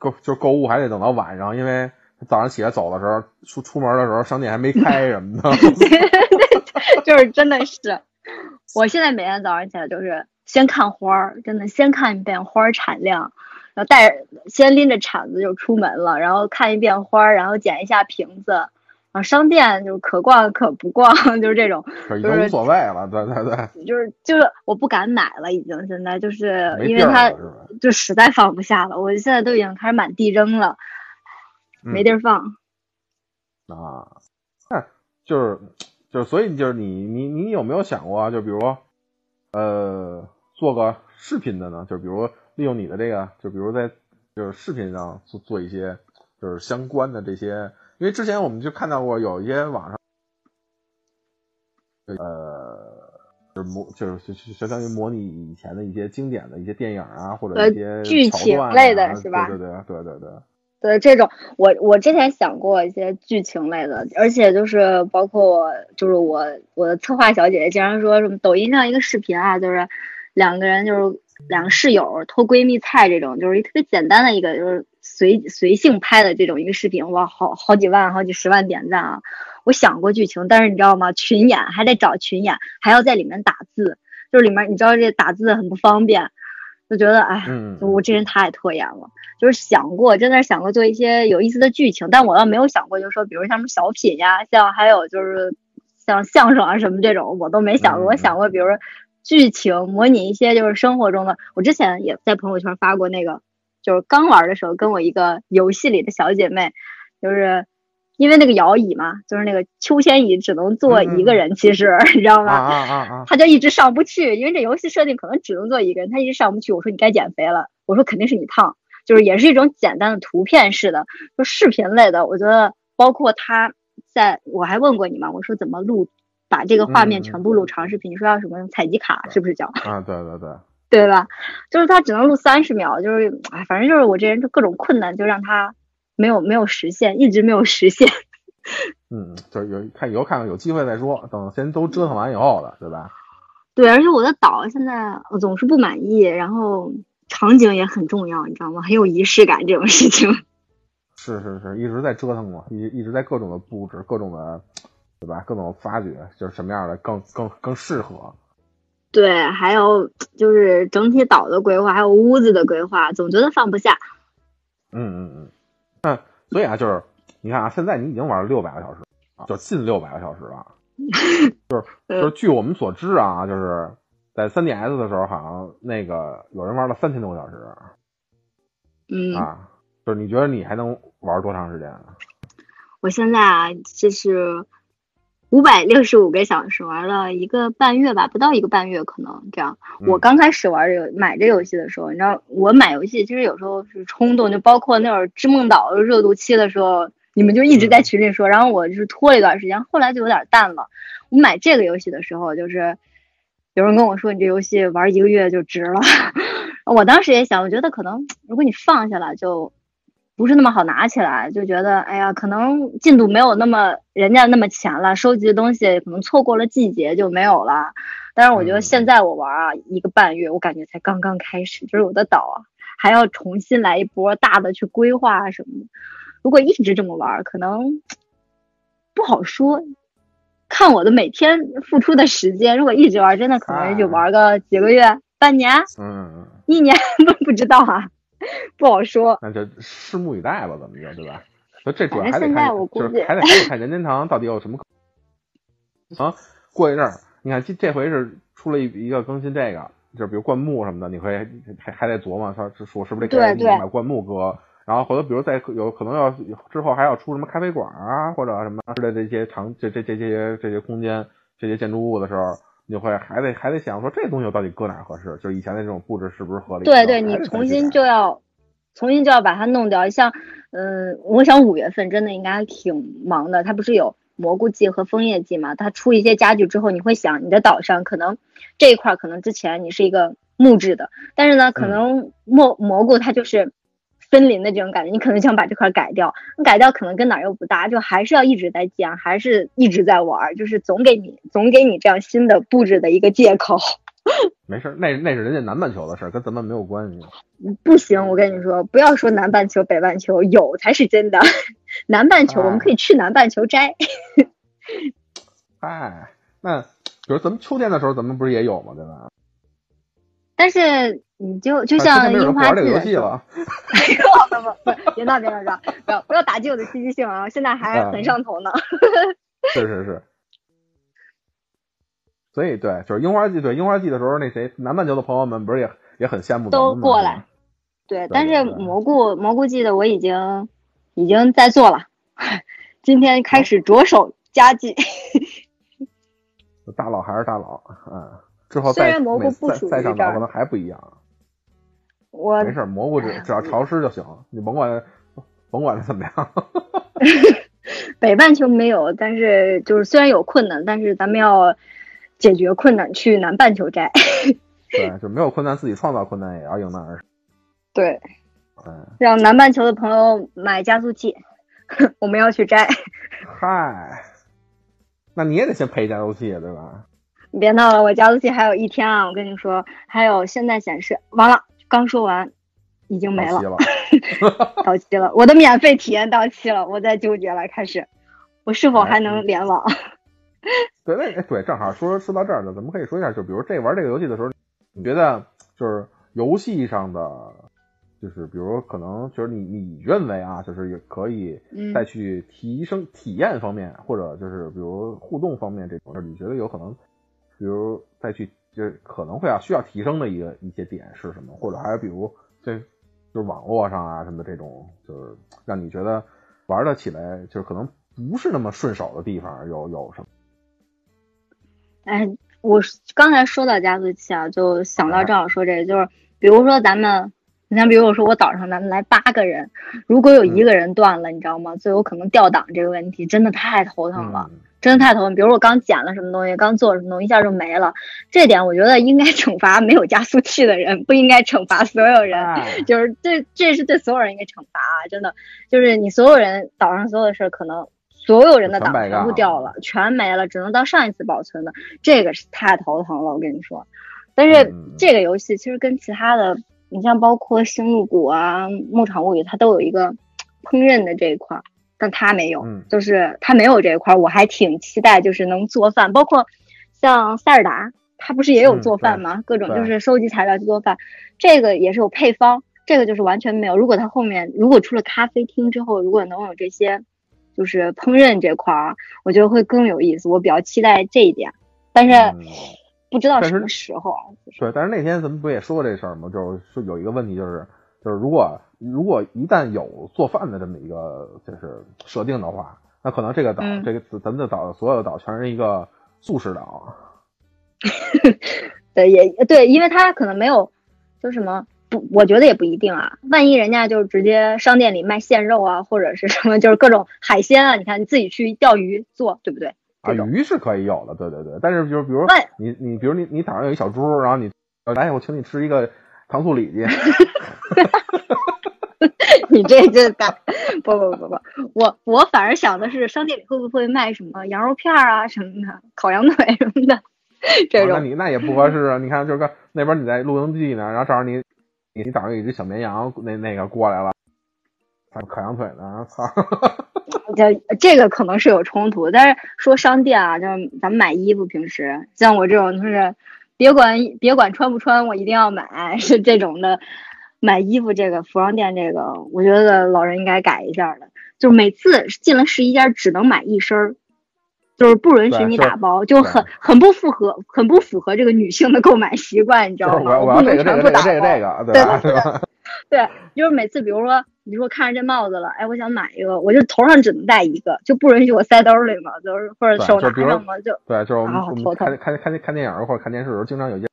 购就是购物还得等到晚上，因为早上起来走的时候出出门的时候商店还没开什么的。*laughs* 就是真的是，我现在每天早上起来就是先看花儿，真的先看一遍花儿产量，然后带着先拎着铲子就出门了，然后看一遍花儿，然后捡一下瓶子，商店就是可逛可不逛，*laughs* 就是这种，已经无所谓了，对对对，就是就是我不敢买了，已经现在就是因为它？就实在放不下了，我现在都已经开始满地扔了，嗯没地儿放。啊，那就是就是，所以就是你你你有没有想过啊？就比如，呃，做个视频的呢？就比如利用你的这个，就比如在就是视频上做做一些就是相关的这些，因为之前我们就看到过有一些网上，呃。就是模就是就就相当于模拟以前的一些经典的一些电影啊，或者呃一些剧情类的啊是吧对对对对对对，对这种，我我之前想过一些剧情类的，而且就是包括我，就是我我的策划小姐姐经常说什么抖音上一个视频啊，就是两个人就是两个室友偷闺蜜菜这种，就是一特别简单的一个就是随随性拍的这种一个视频，哇，好好几万好几十万点赞啊！我想过剧情，但是你知道吗？群演还得找群演，还要在里面打字，就是里面你知道这打字很不方便，就觉得哎，嗯，我这人太拖延了。就是想过，真的想过做一些有意思的剧情，但我倒没有想过，就是说，比如像什么小品呀，像还有就是像相声啊什么这种，我都没想过。嗯我想过，比如说剧情模拟一些就是生活中的。我之前也在朋友圈发过那个，就是刚玩的时候，跟我一个游戏里的小姐妹，就是因为那个摇椅嘛，就是那个秋千椅只能坐一个人，其实你知道啊吗？啊啊啊！她就一直上不去，因为这游戏设定可能只能坐一个人，她一直上不去。我说你该减肥了，我说肯定是你胖，就是也是一种简单的图片式的，就视频类的。我觉得包括她在，我还问过你嘛，我说怎么录，把这个画面嗯全部录长视频，你说要什么采集卡是不是叫？啊，对对对，对吧？就是他只能录三十秒，就是哎，反正就是我这人就各种困难，就让他没有没有实现，一直没有实现。*laughs* 嗯，就是有看以后看看有机会再说，等先都折腾完以后了，对吧？对，而且我的岛现在我总是不满意，然后场景也很重要，你知道吗？很有仪式感这种事情。*laughs* 是是是，一直在折腾嘛，一一直在各种的布置，各种的，对吧？各种发掘，就是什么样的更更更适合。对，还有就是整体岛的规划，还有屋子的规划，总觉得放不下。嗯嗯嗯。那所以啊，就是你看啊，现在你已经玩了六百个小时啊，就近六百个小时了。就是就是据我们所知啊，就是在 3DS 的时候，好像那个有人玩了三千多个小时嗯，啊。就是你觉得你还能玩多长时间啊？我现在啊，就是五百六十五个小时，玩了一个半月吧，不到一个半月，可能这样。嗯我刚开始玩这个买这游戏的时候，你知道，我买游戏其实有时候是冲动，就包括那会儿《织梦岛》热度期的时候，你们就一直在群里说，然后我就是拖了一段时间，后来就有点淡了。我买这个游戏的时候，就是有人跟我说，你这游戏玩一个月就值了。*laughs* 我当时也想，我觉得可能如果你放下了，就不是那么好拿起来，就觉得哎呀，可能进度没有那么人家那么前了，收集的东西可能错过了季节就没有了。但是我觉得现在我玩啊，一个半月，我感觉才刚刚开始，就是我的岛啊，还要重新来一波大的去规划啊什么的。如果一直这么玩，可能不好说。看我的每天付出的时间，如果一直玩，真的可能就玩个几个月、半年、嗯，一年 *laughs* 都不知道啊，*laughs* 不好说。那就拭目以待吧，怎么着，对吧？所以这主要还得看，就是还得还得看任天堂到底有什么可能。过一阵儿，你看这这回是出了一一个更新，这个就是比如灌木什么的，你会还还得琢磨，说说是不是得给对对买灌木哥。然后回头，比如再有可能要之后还要出什么咖啡馆啊，或者什么之类的这些场这这这这些这些空间这些建筑物的时候，你就会还得还得想说这东西到底搁哪儿合适？就是以前的这种布置是不是合理？对对，你重新就要重新就要把它弄掉。像嗯，我想五月份真的应该挺忙的，它不是有蘑菇季和枫叶季嘛？它出一些家具之后，你会想你的岛上可能这一块儿可能之前你是一个木质的，但是呢，可嗯能蘑蘑菇它就是。森林的这种感觉，你可能想把这块儿改掉，你改掉可能跟哪儿又不搭，就还是要一直在建，还是一直在玩儿，就是总给你总给你这样新的布置的一个借口。*laughs* 没事儿，那那是人家南半球的事儿，跟咱们没有关系。不行，我跟你说，不要说南半球、北半球，有才是真的。*laughs* 南半球我们可以去南半球摘，*laughs* 哎，那比如咱们秋天的时候，咱们不是也有吗？对吧？但是你就就啊像樱花不玩这个游戏了。不不不，别闹别闹别闹，不要不要打击我的积极性啊！现在还很上头呢。*laughs* 是是是。所以对，就是樱花季，对樱花季的时候，那谁南半球的朋友们不是也也很羡慕都过来。对，但是蘑菇蘑菇季的我已经已经在做了，今天开始着手加季。大佬还是大佬，嗯，之后虽再然蘑菇不属于这儿再上岛可能还不一样。我没事，蘑菇只只要潮湿就行，你甭管甭管它怎么样。*laughs* 北半球没有，但是就是虽然有困难，但是咱们要解决困难，去南半球摘。*laughs* 对，就没有困难，自己创造困难，也要迎难而上。对，嗯，让南半球的朋友买加速器，我们要去摘。嗨，那你也得先配加速器，对吧？你别闹了，我加速器还有一天啊！我跟你说，还有现在显示完了，刚说完，已经没了到期，了，我的免费体验到期了，我在纠结了，开始，我是否还能联网？*laughs* 对，那哎对，正好说说到这儿呢，咱们可以说一下，就比如这玩这个游戏的时候，你觉得就是游戏上的，就是比如可能就是你你认为啊，就是也可以嗯再去提升体验方面，或者就是比如互动方面这种，你觉得有可能，比如再去就是可能会要需要提升的一个一些点是什么？或者还有比如这就是网络上啊什么的这种，就是让你觉得玩得起来，就是可能不是那么顺手的地方有有什么？哎，我刚才说到加速器啊，就想到正好说这个，就是比如说咱们，你像比如我说我岛上咱们来八个人，如果有一个人断了，你知道吗？最有可能掉档这个问题，真的太头疼了。嗯真的太头疼。比如我刚捡了什么东西，刚做了什么东西，一下就没了。这点我觉得应该惩罚没有加速器的人，不应该惩罚所有人。哎 *laughs* 就是这这是对所有人应该惩罚啊！真的，就是你所有人岛上所有的事儿，可能所有人的档全部掉了，全没了，只能到上一次保存的，这个是太头疼了，我跟你说。但是嗯这个游戏其实跟其他的，你像包括《星露谷》啊、《牧场物语》，它都有一个烹饪的这一块儿，但他没有。嗯就是他没有这一块儿，我还挺期待，就是能做饭，包括像塞尔达，他不是也有嗯做饭吗？各种就是收集材料去做饭，这个也是有配方，这个就是完全没有。如果他后面如果出了咖啡厅之后，如果能有这些，就是烹饪这块儿啊，我觉得会更有意思，我比较期待这一点，但是嗯不知道什么时候对，但是那天咱们不也说过这事儿吗？就是说有一个问题，就是就是如果如果一旦有做饭的这么一个就是设定的话，那可能这个岛、嗯这个咱们的岛所有的岛全是一个素食岛。*laughs* 对，也对，因为他可能没有，就什么不，我觉得也不一定啊。万一人家就直接商店里卖现肉啊，或者是什么，就是各种海鲜啊，你看你自己去钓鱼做，对不对？啊，鱼是可以有的，对对对。但是就是比如喂你你比如你你岛上有一小猪，然后你来我请你吃一个糖醋里脊，*laughs* 你这这大不不不不，我我反而想的是商店里会不会卖什么羊肉片儿啊什么的，烤羊腿什么的，这啊那你那也不合适啊！你看，就是个那边你在露营地呢，然后正好你你你岛上有一只小绵羊，那那个过来了，烤羊腿呢，操！*laughs* 这这个可能是有冲突，但是说商店啊，就是咱们买衣服，平时像我这种就是别管别管穿不穿，我一定要买，*laughs* 是这种的。买衣服这个服装店这个，我觉得老人应该改一下的，就是每次进了试衣间只能买一身儿，就是不允许你打包，就很很不符合很不符合这个女性的购买习惯，你知道吗？我我要不能这个这个这个全部打包。这个这个，对吧？对对？对，就是每次比如说你说看着这帽子了，哎，我想买一个，我就头上只能戴一个，就不允许我塞兜里嘛，就是或者手拿上嘛，就对，就是我们我们看看看看电影或者看电视的时候，经常有些，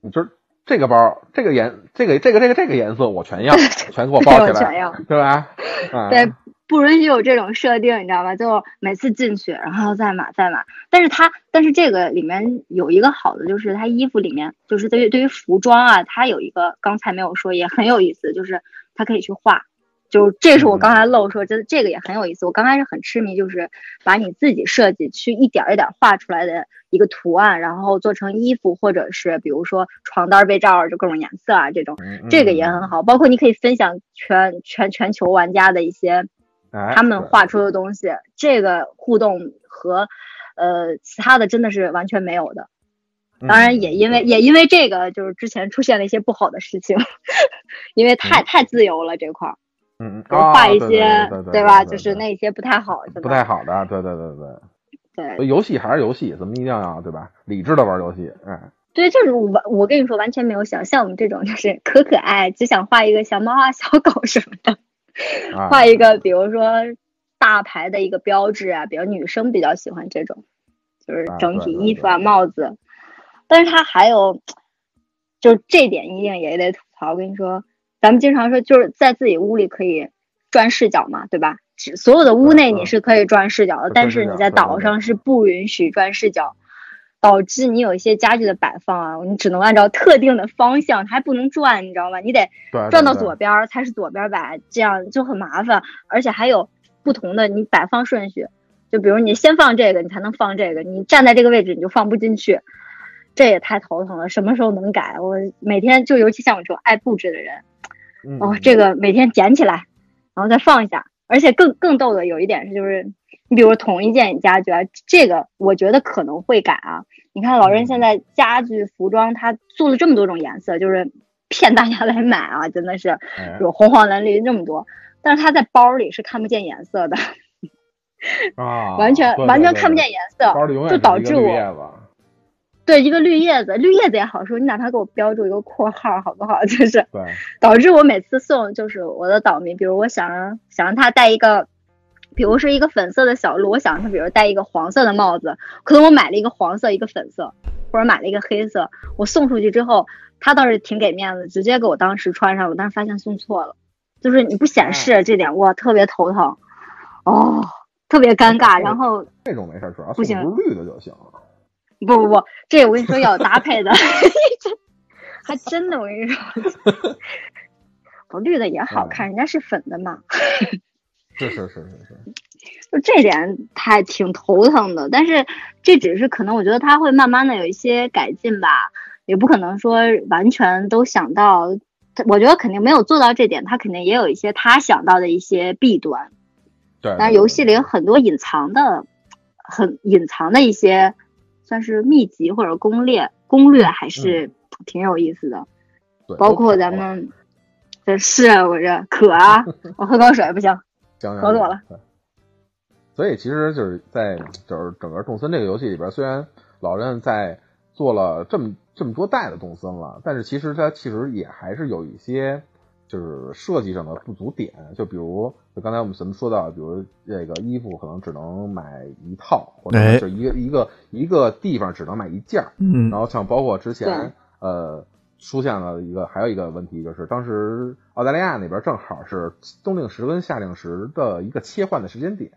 你就是这个包，这个颜，这个这个这个这个颜色我全要，*laughs* 全给我包起来，全要，对吧？*laughs* 对。不允许有这种设定，你知道吧？就每次进去，然后再买再买。但是它，但是这个里面有一个好的，就是它衣服里面，就是对于对于服装啊，它有一个刚才没有说，也很有意思，就是它可以去画。就这是我刚才漏说，真的这个也很有意思。我刚开始很痴迷，就是把你自己设计去一点一点画出来的一个图案，然后做成衣服，或者是比如说床单、被罩，就各种颜色啊这种，这个也很好。包括你可以分享全全全球玩家的一些。他们画出的东西，这个互动和呃其他的真的是完全没有的。当然也因为也因为这个，就是之前出现了一些不好的事情，*laughs* 因为太太自由了这块儿。嗯嗯。画一些对吧？就是那些不太好。不太好的，对对对对。对。游戏还是游戏，咱们一定要对吧？理智的玩游戏，哎。对，就是我我跟你说，完全没有想像我们这种就是可可爱，只想画一个小猫啊、小狗什么的。画一个，比如说大牌的一个标志啊，比如女生比较喜欢这种，就是整体衣服啊、帽子。但是它还有，就这点一定也得吐槽。我跟你说，咱们经常说就是在自己屋里可以转视角嘛，对吧？所有的屋内你是可以转视角的，但是你在岛上是不允许转视角。导致你有一些家具的摆放啊，你只能按照特定的方向，它还不能转，你知道吗？你得转到左边才是左边摆，这样就很麻烦。而且还有不同的你摆放顺序，就比如你先放这个，你才能放这个，你站在这个位置你就放不进去，这也太头疼了。什么时候能改？我每天就尤其像我这种爱布置的人，哦，这个每天捡起来，然后再放一下。而且更更逗的有一点是，就是你比如同一件家具啊，这个我觉得可能会改啊。你看老任现在家具服装，他做了这么多种颜色，就是骗大家来买啊，真的是有红黄蓝绿这么多。但是他在包里是看不见颜色的啊，*laughs* 完全完全看不见颜色，就导致我对一个绿叶子，绿叶子也好说，你哪怕给我标注一个括号，好不好？*laughs* 就是导致我每次送就是我的岛民，比如我想让想让他戴一个。比如是一个粉色的小鹿，我想让他，比如戴一个黄色的帽子，可能我买了一个黄色，一个粉色，或者买了一个黑色，我送出去之后，他倒是挺给面子，直接给我当时穿上了，但是发现送错了，就是你不显示这点，哇，特别头疼，哦，特别尴尬。然后这种没事，主要不行，绿的就行了。不不不，这我跟你说要搭配的，*laughs* 还真的我跟你说，*laughs* 我绿的也好看，人家是粉的嘛。*laughs* 是是是是是，就这点还挺头疼的。但是这只是可能，我觉得他会慢慢的有一些改进吧，也不可能说完全都想到。我觉得肯定没有做到这点，他肯定也有一些他想到的一些弊端。对。但是游戏里很多隐藏的、很隐藏的一些，算是秘籍或者攻略，攻略还是挺有意思的。包括咱们，这是我这渴啊，*laughs* 我喝口水不行。*laughs* 渴死我了，所以其实就是在就是整个动森这个游戏里边，虽然老任在做了这么这么多代的动森了，但是其实他其实也还是有一些就是设计上的不足点，就比如就刚才我们怎么说到，比如这个衣服可能只能买一套，或者就一个一个一个地方只能买一件嗯，然后像包括之前呃。出现了一个，还有一个问题，就是当时澳大利亚那边正好是冬令时跟夏令时的一个切换的时间点。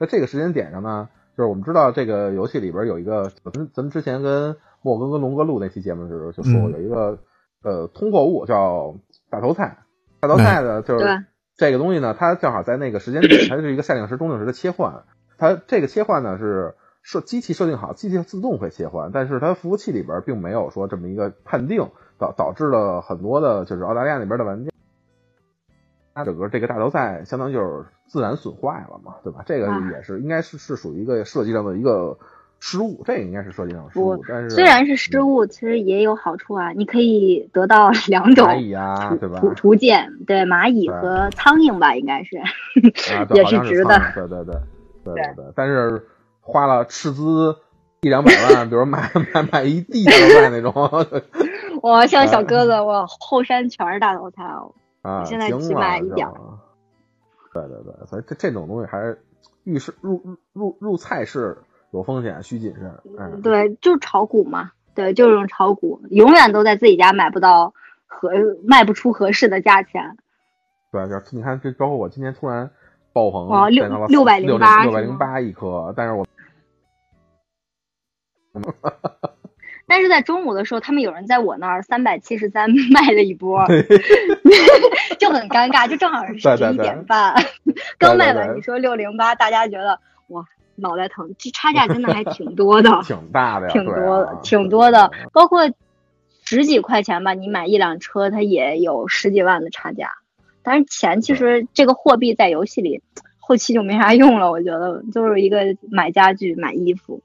在这个时间点上呢，就是我们知道这个游戏里边有一个，咱咱们之前跟莫哥跟龙哥录那期节目的时候就说过，有一个呃通货物叫大头菜。大头赛的，就是这个东西呢，它正好在那个时间点，它是一个夏令时冬令时的切换。它这个切换呢是设机器设定好，机器自动会切换，但是它服务器里边并没有说这么一个判定。导导致了很多的，就是澳大利亚那边的玩家，它整个这个大头赛相当于就是自然损坏了嘛，对吧？这个也是应该是是属于一个设计上的一个失误，这个应该是设计上的失误。但是虽然是失误，其实也有好处啊，你可以得到 *laughs* 两种蚂蚁啊，对吧？图图鉴，对蚂蚁和苍蝇吧，应该是 *laughs* 也是值的。对对对 *laughs* 对对对，但是花了斥资。一两百万，比如买买买一地大头菜那种，我，像小鸽子，我，后山全是大头菜哦。啊，现在惊了只买一点对对对，所以这这种东西还是遇事入入入入菜市有风险，需谨慎。嗯，对，就是炒股嘛，对，就是用炒股，永远都在自己家买不到合卖不出合适的价钱。对，就是你看，这包括我今天突然爆棚，哦六变成了608六百零八一颗，但是我 *laughs* 但是在中午的时候，他们有人在我那儿三百七十三 *laughs* 卖了一波，*laughs* 就很尴尬，就正好是十一点半，刚卖完，你说六零八，大家觉得哇脑袋疼，这差价真的还挺多的，*laughs* 挺大的，挺多的啊，挺多的，包括十几块钱吧，你买一辆车，它也有十几万的差价。但是钱其实这个货币在游戏里后期就没啥用了，我觉得就是一个买家具、买衣服。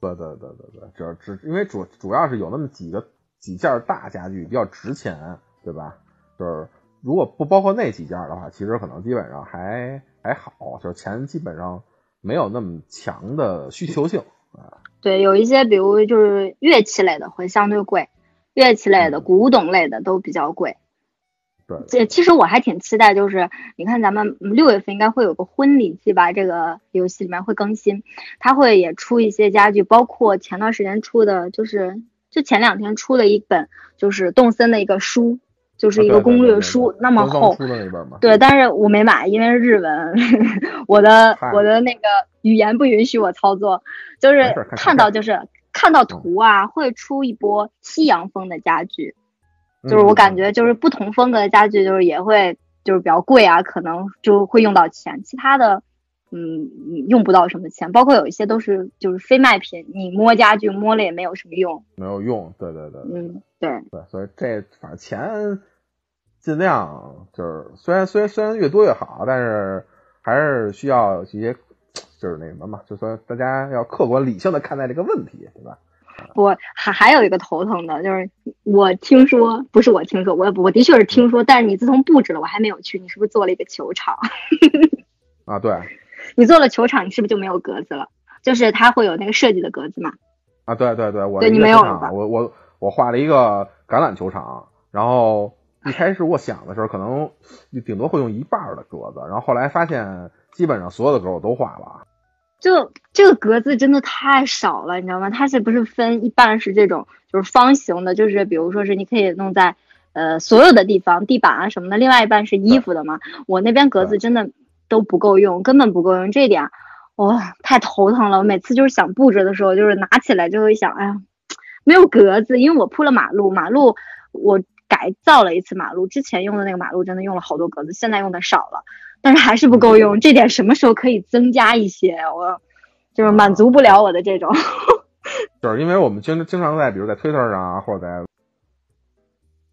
对对对对对，主要只因为主主要是有那么几个几件大家具比较值钱，对吧？就是如果不包括那几件的话，其实可能基本上还还好，就是钱基本上没有那么强的需求性啊。对，有一些比如就是乐器类的会相对贵，乐器类的、嗯古董类的都比较贵。对，这其实我还挺期待，就是你看咱们嗯六月份应该会有个婚礼季吧，这个游戏里面会更新，它会也出一些家具，包括前段时间出的，就是就前两天出了一本，就是动森的一个书，就是一个攻略书，那么厚。对，但是我没买，因为是日文，我的我的那个语言不允许我操作，就是看看到就是看到图啊，会出一波西洋风的家具，嗯。就是我感觉就是不同风格的家具，就是也会就是比较贵啊，可能就会用到钱，其他的。嗯，用不到什么钱，包括有一些都是就是非卖品，你摸家具摸了也没有什么用。没有用，对对对对。嗯，对，对，所以这反正钱尽量就是虽然虽然虽然越多越好，但是还是需要一些就是那什么嘛，就说大家要客观理性的看待这个问题，对吧？我还还有一个头疼的，就是我听说，不是我听说，我我的确是听说，但是你自从布置了，我还没有去，你是不是做了一个球场？*laughs* 啊，对 *laughs* 你做了球场，你是不是就没有格子了？就是它会有那个设计的格子嘛？啊，对对对，我对你没有了吧场我我我画了一个橄榄球场，然后一开始我想的时候，可能顶多会用一半儿的格子，然后后来发现基本上所有的格我都画了。就这个格子真的太少了，你知道吗？它是不是分一半是这种就是方形的，就是比如说是你可以弄在呃所有的地方，地板啊什么的，另外一半是衣服的嘛。我那边格子真的都不够用，根本不够用，这一点哇、太头疼了。我每次就是想布置的时候，就是拿起来就会想，哎呀，没有格子，因为我铺了马路，马路我改造了一次马路，之前用的那个马路真的用了好多格子，现在用的少了。但是还是不够用，这点什么时候可以增加一些？我就是满足不了我的这种。*laughs* 就是因为我们经经常在，比如在推特上啊，或者在，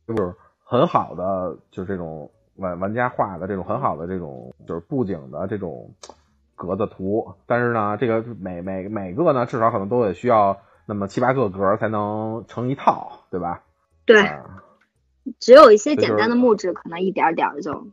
就是很好的，就是这种玩玩家画的这种很好的这种就是布景的这种格子图，但是呢，这个每每每个呢，至少可能都得需要那么七八个格才能成一套，对吧？对，啊只有一些简单的木质可能一点儿点儿就。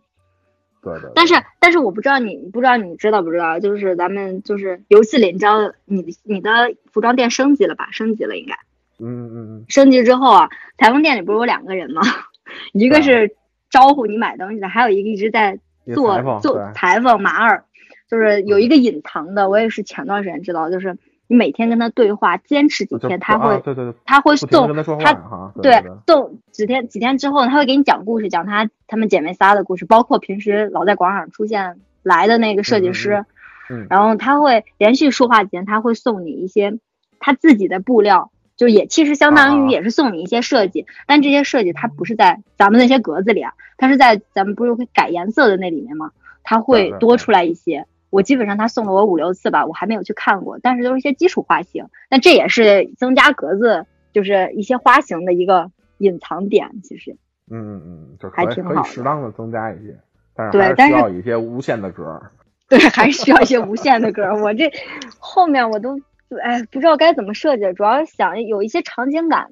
对对。但是但是我不知道你不知道你知道不知道，就是咱们就是游戏里你知道你的你的服装店升级了吧？升级了应该。嗯嗯嗯升级之后啊，裁缝店里不是有两个人吗？*laughs* 一个是招呼你买东西的，还有一个一直在嗯，做裁做裁缝马尔，就是有一个隐藏的，我也是前段时间知道，就是你每天跟他对话，坚持几天，他会、啊对对对，他会送跟他他，对对送几天几天之后，他会给你讲故事，讲他他们姐妹仨的故事，包括平时老在广场出现来的那个设计师，嗯然后他会连续说话几天，他会送你一些他自己的布料。就也其实相当于也是送你一些设计，但这些设计它不是在咱们那些格子里啊，它是在咱们不是会改颜色的那里面吗？它对对对会多出来一些。我基本上他送了我五六次吧，我还没有去看过，但是都是一些基础花型。那这也是增加格子，就是一些花型的一个隐藏点。其实，嗯嗯嗯，就还可以可以挺好适当的增加一些，但是对但是 *laughs* 还是需要一些无限的格儿。对，还是需要一些无限的格。我这后面我都哎不知道该怎么设计，主要是想有一些场景感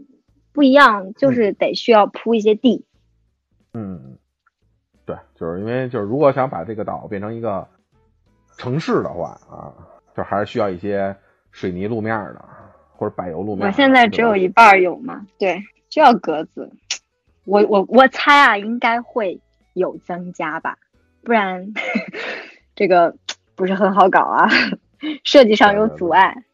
不一样，就是得需要铺一些地。嗯，对，就是因为就是如果想把这个岛变成一个城市的话啊，就还是需要一些水泥路面的或者柏油路面。我现在只有一半有嘛，对，就要格子。我我我猜啊，应该会有增加吧，不然 *laughs* 这个不是很好搞啊，设计上有阻碍。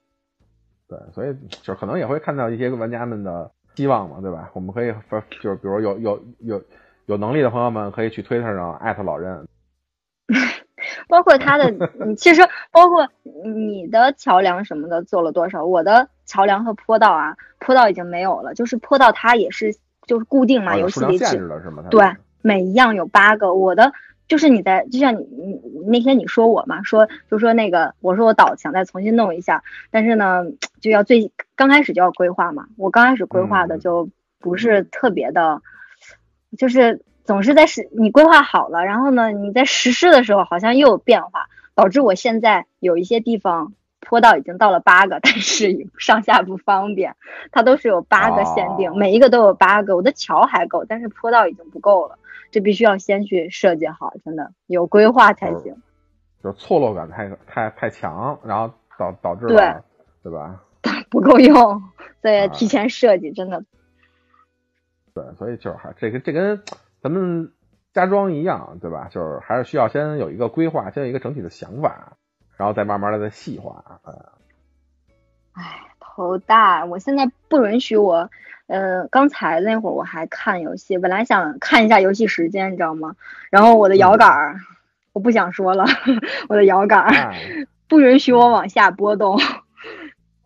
对，所以就可能也会看到一些玩家们的希望嘛，对吧？我们可以就是比如有有有有能力的朋友们可以去推特上艾特老任。*laughs* 包括他的，其实包括你的桥梁什么的做了多少？我的桥梁和坡道啊，坡道已经没有了，就是坡道它也是就是固定嘛，游戏里限制了是吗？对，每一样有八个。我的就是你在，就像你你那天你说我嘛，说就说那个，我说我岛想再重新弄一下，但是呢，就要最刚开始就要规划嘛。我刚开始规划的就不是特别的，就是。总是在实你规划好了，然后呢，你在实施的时候好像又有变化，导致我现在有一些地方坡道已经到了八个，*laughs* 但是上下不方便，它都是有八个限定，每一个都有八个。我的桥还够，但是坡道已经不够了，这必须要先去设计好，真的有规划才行。就是错落感太太太强，然后导导致对对吧？*laughs* 不够用，所以提前设计真的。对，所以就是还这个这跟。咱们家装一样，对吧？就是还是需要先有一个规划，先有一个整体的想法，然后再慢慢的再细化。哎，头大！我现在不允许我，呃，刚才那会儿我还看游戏，本来想看一下游戏时间，你知道吗？然后我的摇杆儿，*laughs* 我不想说了，*laughs* 我的摇杆儿 *laughs* 不允许我往下波动。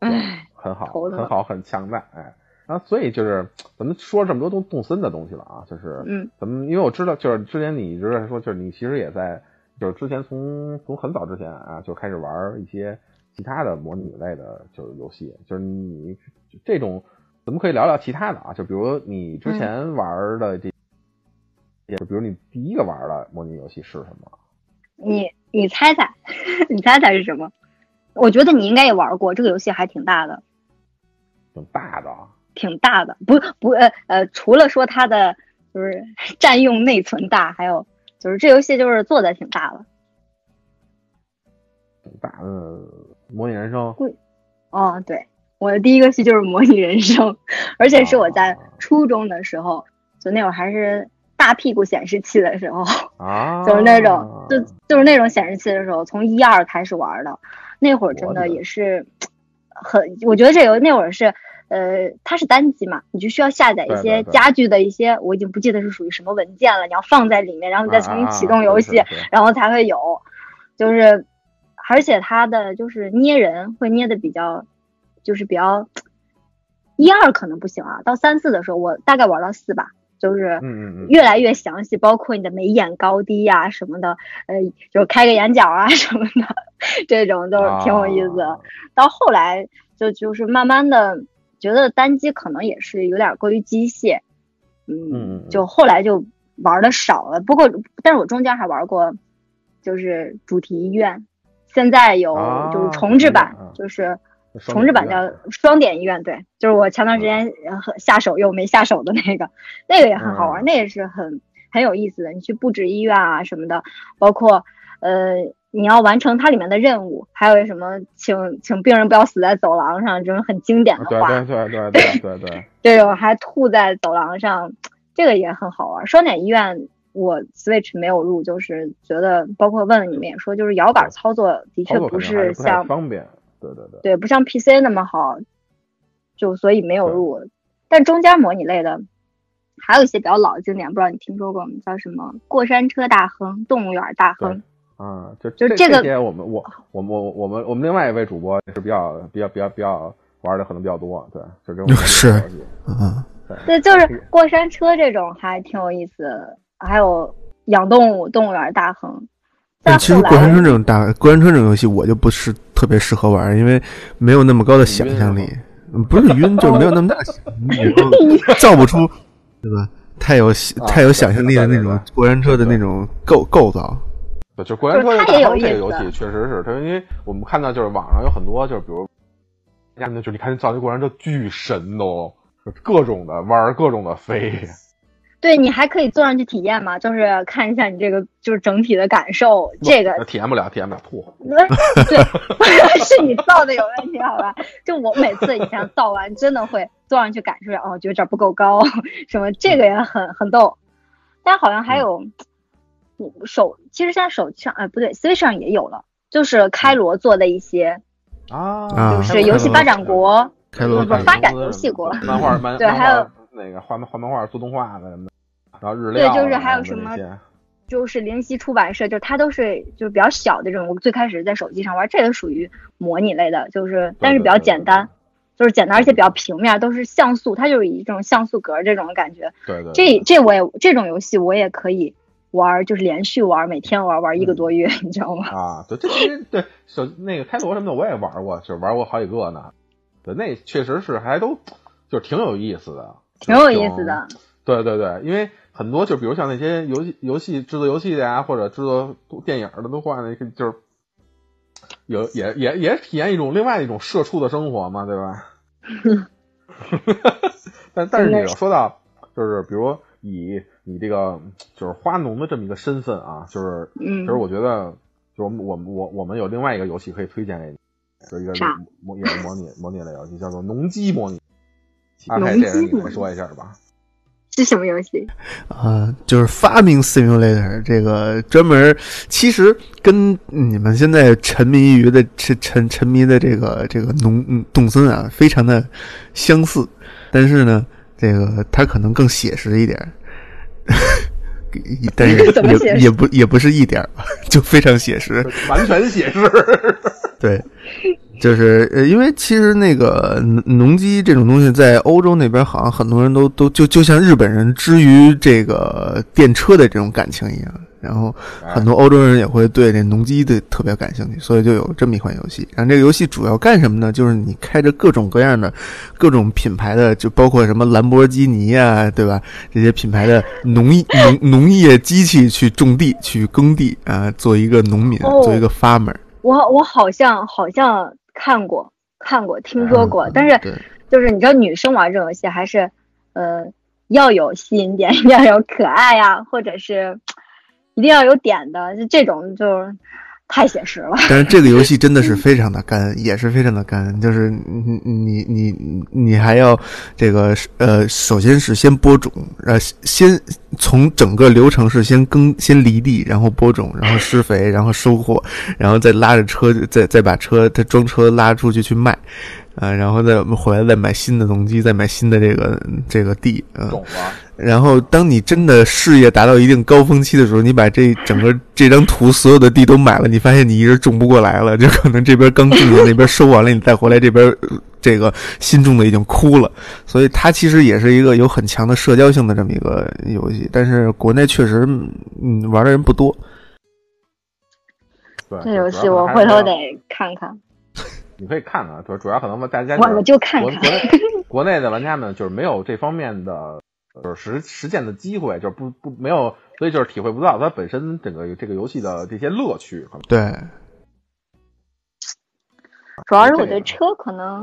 哎，很好，很好，很强大，哎。啊，所以就是咱们说这么多动动森的东西了啊，就是嗯，咱们因为我知道，就是之前你一直在说，就是你其实也在，就是之前从从很早之前啊就开始玩一些其他的模拟类的，就是游戏，就是你这种，咱们可以聊聊其他的啊，就比如你之前玩的这，就比如你第一个玩的模拟游戏是什么？你你猜猜，*laughs* 你猜猜是什么？我觉得你应该也玩过，这个游戏还挺大的，挺大的。挺大的，不不呃呃，除了说它的就是 *laughs* 占用内存大，还有就是这游戏就是做的挺大的。挺大的模拟人生。哦，对，我的第一个戏就是模拟人生，而且是我在初中的时候，就那会儿还是大屁股显示器的时候，啊，就是那种就就是那种显示器的时候，从一二开始玩的，那会儿真的也是很，我觉得这游那会儿是。呃，它是单机嘛，你就需要下载一些家具的一些，我已经不记得是属于什么文件了，你要放在里面，然后再重新启动游戏，然后才会有。就是，而且它的就是捏人会捏的比较，就是比较一二可能不行啊，到三四的时候，我大概玩到四吧，就是越来越详细，包括你的眉眼高低呀什么的，呃，就开个眼角啊什么的，*laughs* 这种都是挺有意思。到后来就就是慢慢的。觉得单机可能也是有点过于机械，嗯，就后来就玩的少了。不过，但是我中间还玩过，就是主题医院，现在有就是重置版，就是重置版叫双点医院，对，就是我前段时间下手又没下手的那个，那个也很好玩，那也是很很有意思的。你去布置医院啊什么的，包括呃。你要完成它里面的任务，还有什么，请请病人不要死在走廊上，这种很经典的话。对对对对对对。*laughs* 这种还吐在走廊上，这个也很好玩。双点医院我 Switch 没有入，就是觉得，包括问了你们也说，就是摇杆操作的确不是像方便，对对对，对不像 PC 那么好，就所以没有入。但中间模拟类的，还有一些比较老的经典，不知道你听说过吗？叫什么过山车大亨、动物园大亨。啊，就就这些，我们我我们我们我们另外一位主播是比较比较比较比较玩的可能比较多，对，就这种是，嗯，对，就是过山车这种还挺有意思，还有养动物动物园大亨。但其实过山车这种大过山车这种游戏，我就不是特别适合玩，因为没有那么高的想象力，不是晕，就是没有那么大想象力，*laughs* 造不出，对吧？太有太有想象力的那种过山车的那种构构造。就过山车大亨这个游戏确实是，它因为我们看到就是网上有很多就是比如，就你看造那过山车巨神都，各种的玩，各种的飞。对你还可以坐上去体验嘛？就是看一下你这个就是整体的感受。这个体验不了，体验不了吐。*laughs* 对，是你造的有问题好吧？就我每次以前造完真的会坐上去感受一下，哦，觉得这儿不够高，什么这个也很很逗。但好像还有。手其实现在手机上，哎，不对，Switch 上也有了，就是开罗做的一些，啊，啊就是游戏发展国，开罗不是发展游戏国，漫画漫对还有那个画画漫画做动画的什么的，然后日对料对就是还有什么就是灵犀出版社，就它都是就是比较小的这种。我最开始在手机上玩，这也属于模拟类的，就是但是比较简单，就是简单而且比较平面，都是像素，它就是以这种像素格这种感觉。对对，这这我也这种游戏我也可以玩，就是连续玩，每天玩玩一个多月，*laughs* 你知道吗？啊，对，这其实对手那个开罗什么的我也玩过，就是玩过好几个呢。对，那确实是还都就是挺有意思的，挺有意思的。对对对，因为很多就比如像那些游戏游戏制作游戏的呀，或者制作电影的都换那个就是有也也也体验一种另外一种社畜的生活嘛，对吧？*laughs* 但但是你要说到就是比如以你这个就是花农的这么一个身份啊，就是嗯其实我觉得就是我们我我们有另外一个游戏可以推荐给你，就是一个模也是模拟模拟类游戏，叫做农机模拟。阿农泰，这个机模拟你来说一下吧。是什么游戏？啊，就是发明 simulator 这个专门，其实跟你们现在沉迷于的沉沉沉迷的这个这个农嗯动森啊，非常的相似，但是呢，这个它可能更写实一点儿，*laughs* 但是也也不也不是一点儿吧，*laughs* 就非常写实。完全写实。*laughs* 对，就是呃，因为其实那个农农机这种东西，在欧洲那边好像很多人都都就就像日本人之于这个电车的这种感情一样，然后很多欧洲人也会对这农机的特别感兴趣，所以就有这么一款游戏。然后这个游戏主要干什么呢？就是你开着各种各样的、各种品牌的，就包括什么兰博基尼啊，对吧？这些品牌的农业 *laughs* 农农业机器去种地、去耕地啊，做一个农民，哦做一个 farmer。我我好像好像看过看过听说过，嗯但是就是你知道女生玩这种游戏还是呃要有吸引点，*laughs* 要有可爱呀、或者是一定要有点的，就这种就太写实了。*laughs* 但是这个游戏真的是非常的干，也是非常的干，就是 *laughs* 你你你你你还要这个呃，首先是先播种，呃，先从整个流程是先耕先犁地，然后播种，然后施肥，然后收获，然后再拉着车，再再把车再装车拉出去去卖，啊、然后再回来再买新的农机，再买新的这个这个地，嗯、懂了，然后，当你真的事业达到一定高峰期的时候，你把这整个这张图所有的地都买了，你发现你一直种不过来了，就可能这边刚种的，那边收完了，你再回来这边呃这个新种的已经枯了。所以它其实也是一个有很强的社交性的这么一个游戏，但是国内确实嗯玩的人不多。对，这游戏我回头得看看，你可以看看，主主要可能大家我我就看国看国内 *laughs* 国内的玩家们就是没有这方面的就是实实践的机会，就是不不没有，所以就是体会不到它本身整个这个游戏的这些乐趣。可能对，主要是我对车可能，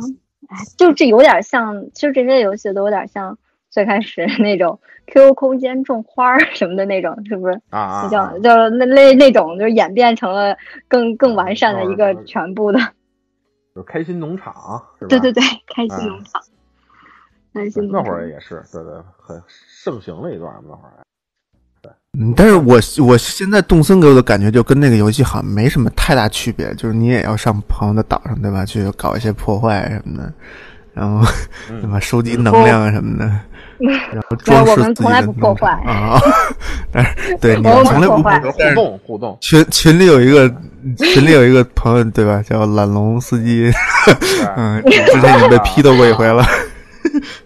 哎，就这有点像，就这些游戏都有点像最开始 *laughs* 那种 QQ 空间种花儿什么的那种，是不是？啊啊，就啊就那那那种，就是演变成了更更完善的一个嗯全部的。就是开心农场是吧？对对对，开心农场，开心那农场。会儿也是，对对，很盛行了一段那会儿。嗯，但是我我现在动森给我的感觉就跟那个游戏好像没什么太大区别，就是你也要上朋友的岛上，对吧？去搞一些破坏什么的，然后嗯 *laughs* 对吧？收集能量啊什么的，*laughs* 然后我们从来不破坏啊。*laughs* 但是 *laughs* 对你我们从来不不破坏互动互动，群群里有一个群里有一个朋友对吧？叫懒龙司机，嗯，之前已经被批斗过一回了。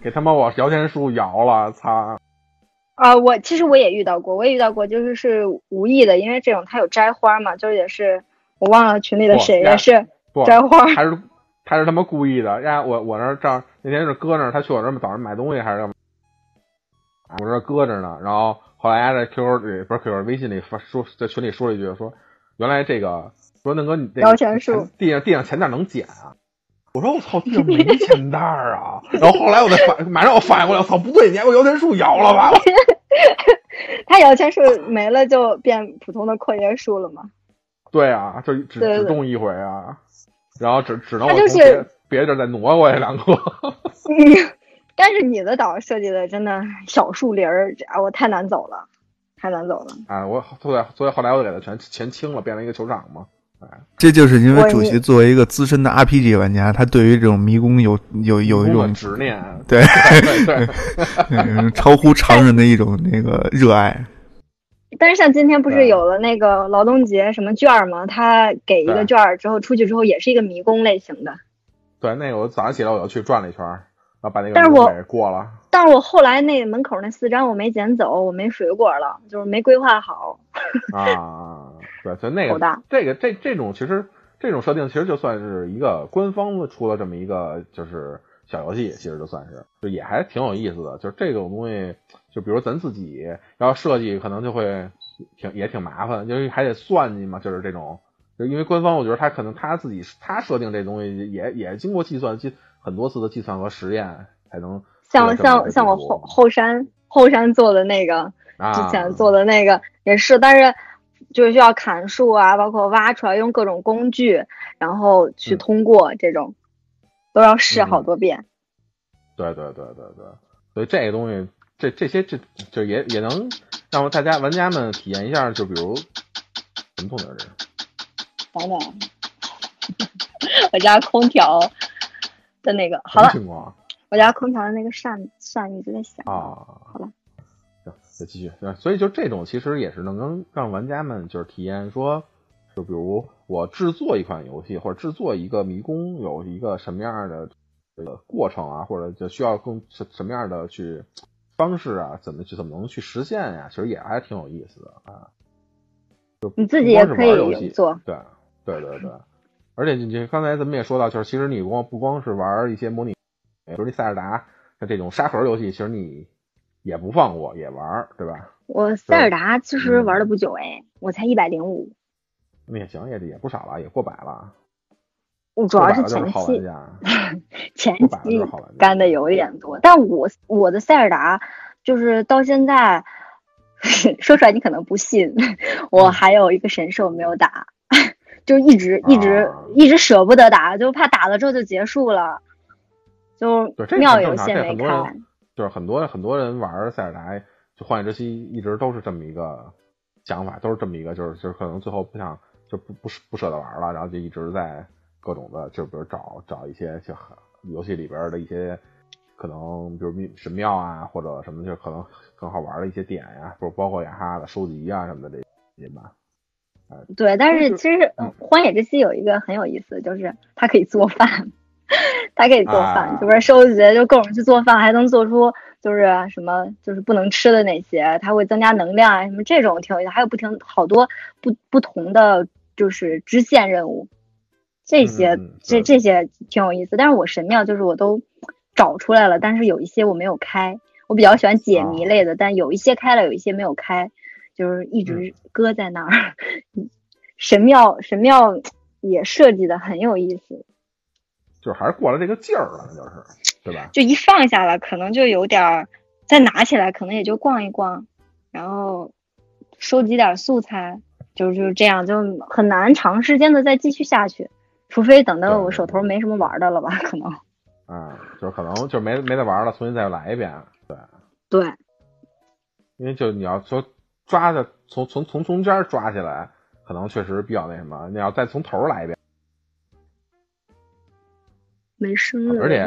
给他妈我摇钱树摇了，操！啊，我其实我也遇到过，我也遇到过，就是是无意的，因为这种他有摘花嘛，就是也是我忘了群里的谁也是不，摘花。还是还是他妈故意的让！我我那儿正那天是搁那儿，他去我这儿早上买东西还是干嘛？我这搁着呢，然后后来呀在 QQ 里不是 QQ 微信里发说在群里说了一句说，原来这个说那哥你这摇钱树地上地上钱袋能捡啊？我说我操，地上没 *laughs* 钱袋儿啊！然后后来我再反马上我反应过来，我操，不对，你还给我摇钱树摇了吧？*laughs* 他摇钱树没了就变普通的阔叶树了吗。对啊，就只只动一回啊，然后只只能它就我从别是别的地儿再挪过去两个。嗯，*laughs* 但是你的岛设计的真的小树林儿，这啊我太难走了，太难走了。啊，我后来所以后来我给他全全清了，变成一个球场嘛。哎，这就是因为主席作为一个资深的 RPG 玩家，他对于这种迷宫有有有一种执念，对对对，*laughs* 嗯超乎常人的一种那个热爱。但是像今天不是有了那个劳动节什么券儿吗？他给一个券儿之后出去之后也是一个迷宫类型的。对，那个我早上起来我又去转了一圈，然后把那个但是我给过了。但是我后来那门口那四张我没捡走，我没水果了，就是没规划好。啊，对，所以那 *laughs* 个这个这这种其实这种设定其实就算是一个官方出了这么一个就是小游戏，其实就算是就也还挺有意思的。就是这种东西，就比如咱自己要设计，可能就会挺也挺麻烦，因为还得算计嘛，就是这种。就因为官方，我觉得他可能他自己他设定这东西也也经过计算，计很多次的计算和实验才能像像像我后后山后山做的那个，啊。之前做的那个也是，但是就是需要砍树啊，包括挖出来，用各种工具，然后去嗯。通过这种，都要试好多遍。对对对对对，所以这个东西，这这些这就也也能让大家玩家们体验一下，就比如什么动静儿这是？等等，*laughs* 我家空调的那个好了，情况我家空调的那个扇扇一直在响。啊？好了，行，再继续。对所以就这种其实也是能能让玩家们就是体验说，就比如我制作一款游戏或者制作一个迷宫有一个什么样的这个过程啊，或者就需要更什什么样的去方式啊，怎么去怎么能去实现呀、其实也还挺有意思的啊。就你自己也可以做，对对对对，而且你你刚才咱们也说到，就是其实你光不光是玩一些模拟，比如那塞尔达像这种沙盒游戏，其实你也不放过，也玩，对吧？我塞尔达其实嗯玩了不久哎，我才一百零五，那也行，也也不少了，也过百了。我主要是前期前期。干的有一点多，但我我的塞尔达就是到现在 *laughs* 说出来你可能不信，*laughs* 我嗯还有一个神兽没有打，就一直一直、啊一直舍不得打，就怕打了之后就结束了，就妙有很正常线没开这很多。人就是很多很多人玩塞尔达，就荒野之息一直都是这么一个想法，都是这么一个，就是就是可能最后不想就不不不舍得玩了，然后就一直在各种的，就比如找找一些就很游戏里边的一些可能，比如秘神庙啊或者什么，就可能更好玩的一些点呀，不包括雅哈的收集啊什么的这些吧。对，但是是其实荒野之息有一个很有意思，就是它可以做饭，*laughs* 它可以做饭，啊就是收集就各种去做饭，还能做出就是什么就是不能吃的那些，它会增加能量啊什么这种挺有意思，还有不停好多不不同的就是支线任务，这些、这这些挺有意思。但是我神庙就是我都找出来了，但是有一些我没有开，我比较喜欢解谜啊类的，但有一些开了，有一些没有开。就是一嗯直搁在那儿。神庙神庙也设计的很有意思，就是还是过了这个劲儿了，就是对吧？就一放下了，可能就有点儿，再拿起来可能也就逛一逛，然后收集点素材，就就是这样，就很难长时间的再继续下去，除非等到我手头没什么玩的了吧，可能。啊，就是可能就没没得玩了，重新再来一遍。对，对，因为就你要说抓的从从从中间抓起来，可能确实比较那什么。你要再从头来一遍，没声了。而且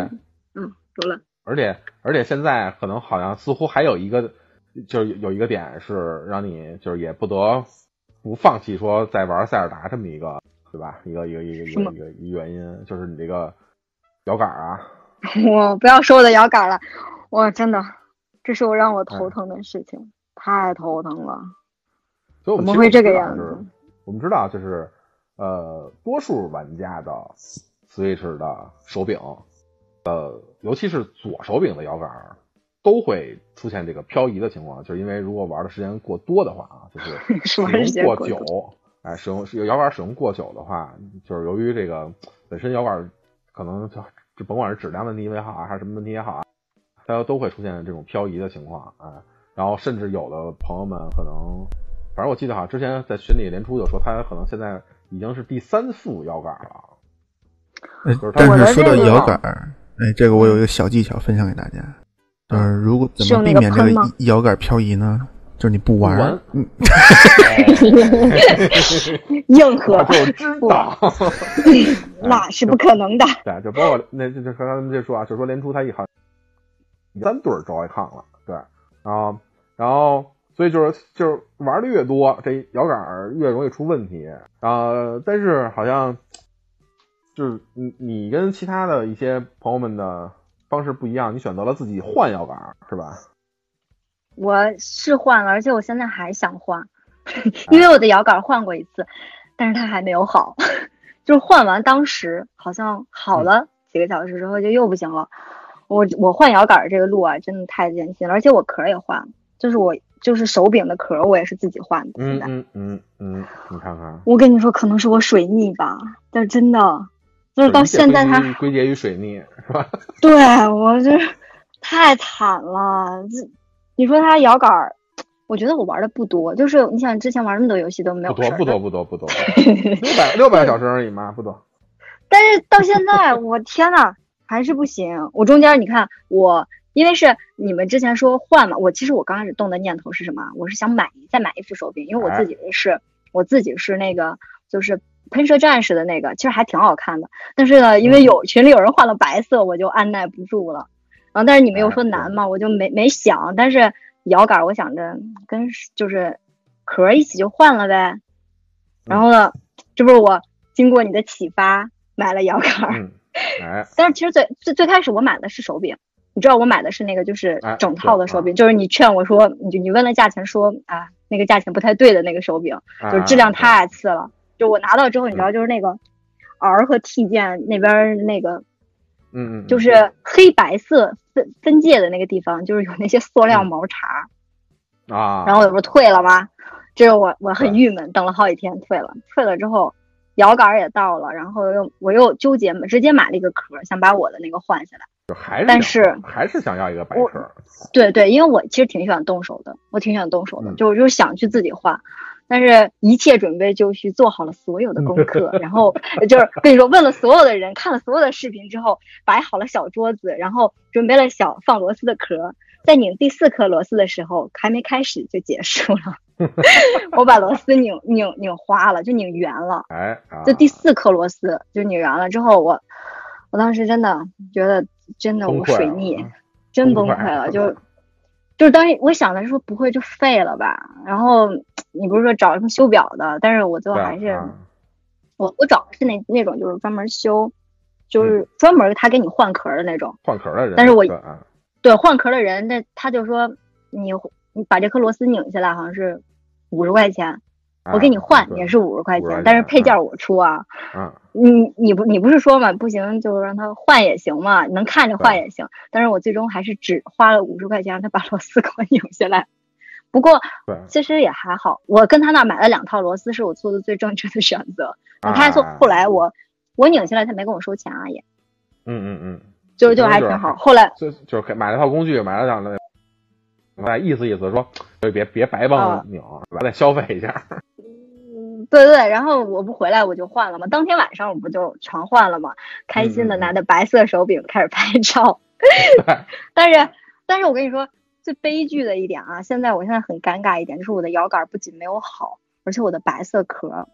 嗯，有了。而且而且现在可能好像似乎还有一个，就是有一个点是让你就是也不得不放弃说在玩塞尔达这么一个，对吧？一个一个一个一个一个一个原因，就是你这个摇杆啊，*laughs* 我不要说我的摇杆了，我真的，这是我让我哎头疼的事情，太头疼了。所以我们怎么会这个样子子？？我们知道，就是呃，多数玩家的 Switch 的手柄，呃，尤其是左手柄的摇杆儿，都会出现这个漂移的情况，就是因为如果玩的时间过多的话啊，就是 *laughs* 使用过过久，哎，使用是摇杆使用过久的话，就是由于这个本身摇杆可能就就甭管是质量问题也好啊，还是什么问题也好啊，它都会出现这种漂移的情况啊。然后甚至有的朋友们可能，反正我记得好像之前在群里连出就说他可能现在已经是第三副摇杆了。哎就是但是说到这个摇杆儿，哎，这个我有一个小技巧分享给大家，就是如果怎么避免这个摇杆漂移呢？就是你不玩玩 *laughs* 硬核我就知道。*laughs* 那是不可能的。对，就包括那就就刚刚这说啊，就说连出他一行三对儿 Joy-Con 了，对，然后然后所以就是就是玩的越多，这摇杆儿越容易出问题啊、但是好像就是你你跟其他的一些朋友们的方式不一样，你选择了自己换摇杆，是吧？我是换了，而且我现在还想换，*laughs* 因为我的摇杆换过一次，但是它还没有好，*laughs* 就是换完当时好像好了几个小时之后就又不行了。我我换摇杆这个路啊，真的太艰辛了，而且我壳也换了，就是我就是手柄的壳我也是自己换的。现在、嗯嗯嗯嗯，你看看，我跟你说，可能是我水逆吧，但是真的就是到现在它归结归结于水逆，是吧？*laughs* 对我就是太惨了。这你说它摇杆儿，我觉得我玩的不多，就是你想之前玩那么多游戏都没有不多不多不多不多，*laughs* 六百六百个小时而已嘛，不多。但是到现在，我天呐，还是不行。我中间你看我。因为是你们之前说换嘛，我其实我刚开始动的念头是什么？我是想买再买一副手柄，因为我自己的是、我自己是那个就是喷射战士的那个，其实还挺好看的。但是呢，因为有群里有人换了白色，我就按耐不住了。然后但是你们又说难嘛，我就没没想。但是摇杆我想着跟就是壳一起就换了呗。然后呢，这不是我经过你的启发买了摇杆。嗯，哎，*laughs* 但是其实最最最开始我买的是手柄。你知道我买的是那个，就是哎整套的手柄，就是你劝我说，你就你问了价钱说啊，那个价钱不太对的那个手柄，就是质量太次了。就我拿到之后，你知道，就是那个 R 和 T 键那边那个，嗯嗯，就是黑白色分分界的那个地方，就是有那些塑料毛茬啊。然后我不是退了吗？这是我我很郁闷，等了好几天退了，退了之后摇杆也到了，然后又我又纠结，直接买了一个壳，想把我的那个换下来。就还是但是还是想要一个白壳，对对，因为我其实挺喜欢动手的，我挺喜欢动手的，嗯、就就是想去自己画，但是一切准备就绪，做好了所有的功课，*laughs* 然后就是跟你说问了所有的人，看了所有的视频之后，摆好了小桌子，然后准备了小放螺丝的壳，在拧第四颗螺丝的时候，还没开始就结束了，*laughs* 我把螺丝拧拧拧花了，就拧圆了，哎，啊、就第四颗螺丝就拧圆了之后，我我当时真的觉得。真的，我水逆，真崩溃了。就就是当时我想的是说，不会就废了吧？然后你不是说找什么修表的，但是我最后还是、啊、我我找的是那那种就是专门修，就是专门他给你换壳的那种。换壳的人。但是我对,、对换壳的人，那他就说你你把这颗螺丝拧下来，好像是五十块钱。我给你换也是五十块钱，但是配件我出啊。嗯，你你不你不是说嘛，不行就让他换也行嘛，能看着换也行。但是我最终还是只花了五十块钱让他把螺丝 *laughs* 给我拧下来。不过其实也还好，我跟他那买了两套螺丝，是我做的最正确的选择。*laughs* 他还说后来我我拧下来，他没跟我收钱啊也。嗯嗯嗯，就就还挺好。后来就就是买了套工具，买了两个。再意思意思说，别别白帮我拧，完、再消费一下。对对，然后我不回来我就换了嘛，当天晚上我不就全换了嘛，开心的拿着白色手柄开始拍照。*laughs* 但是但是我跟你说，最悲剧的一点啊，现在我现在很尴尬一点，就是我的摇杆不仅没有好，而且我的白色壳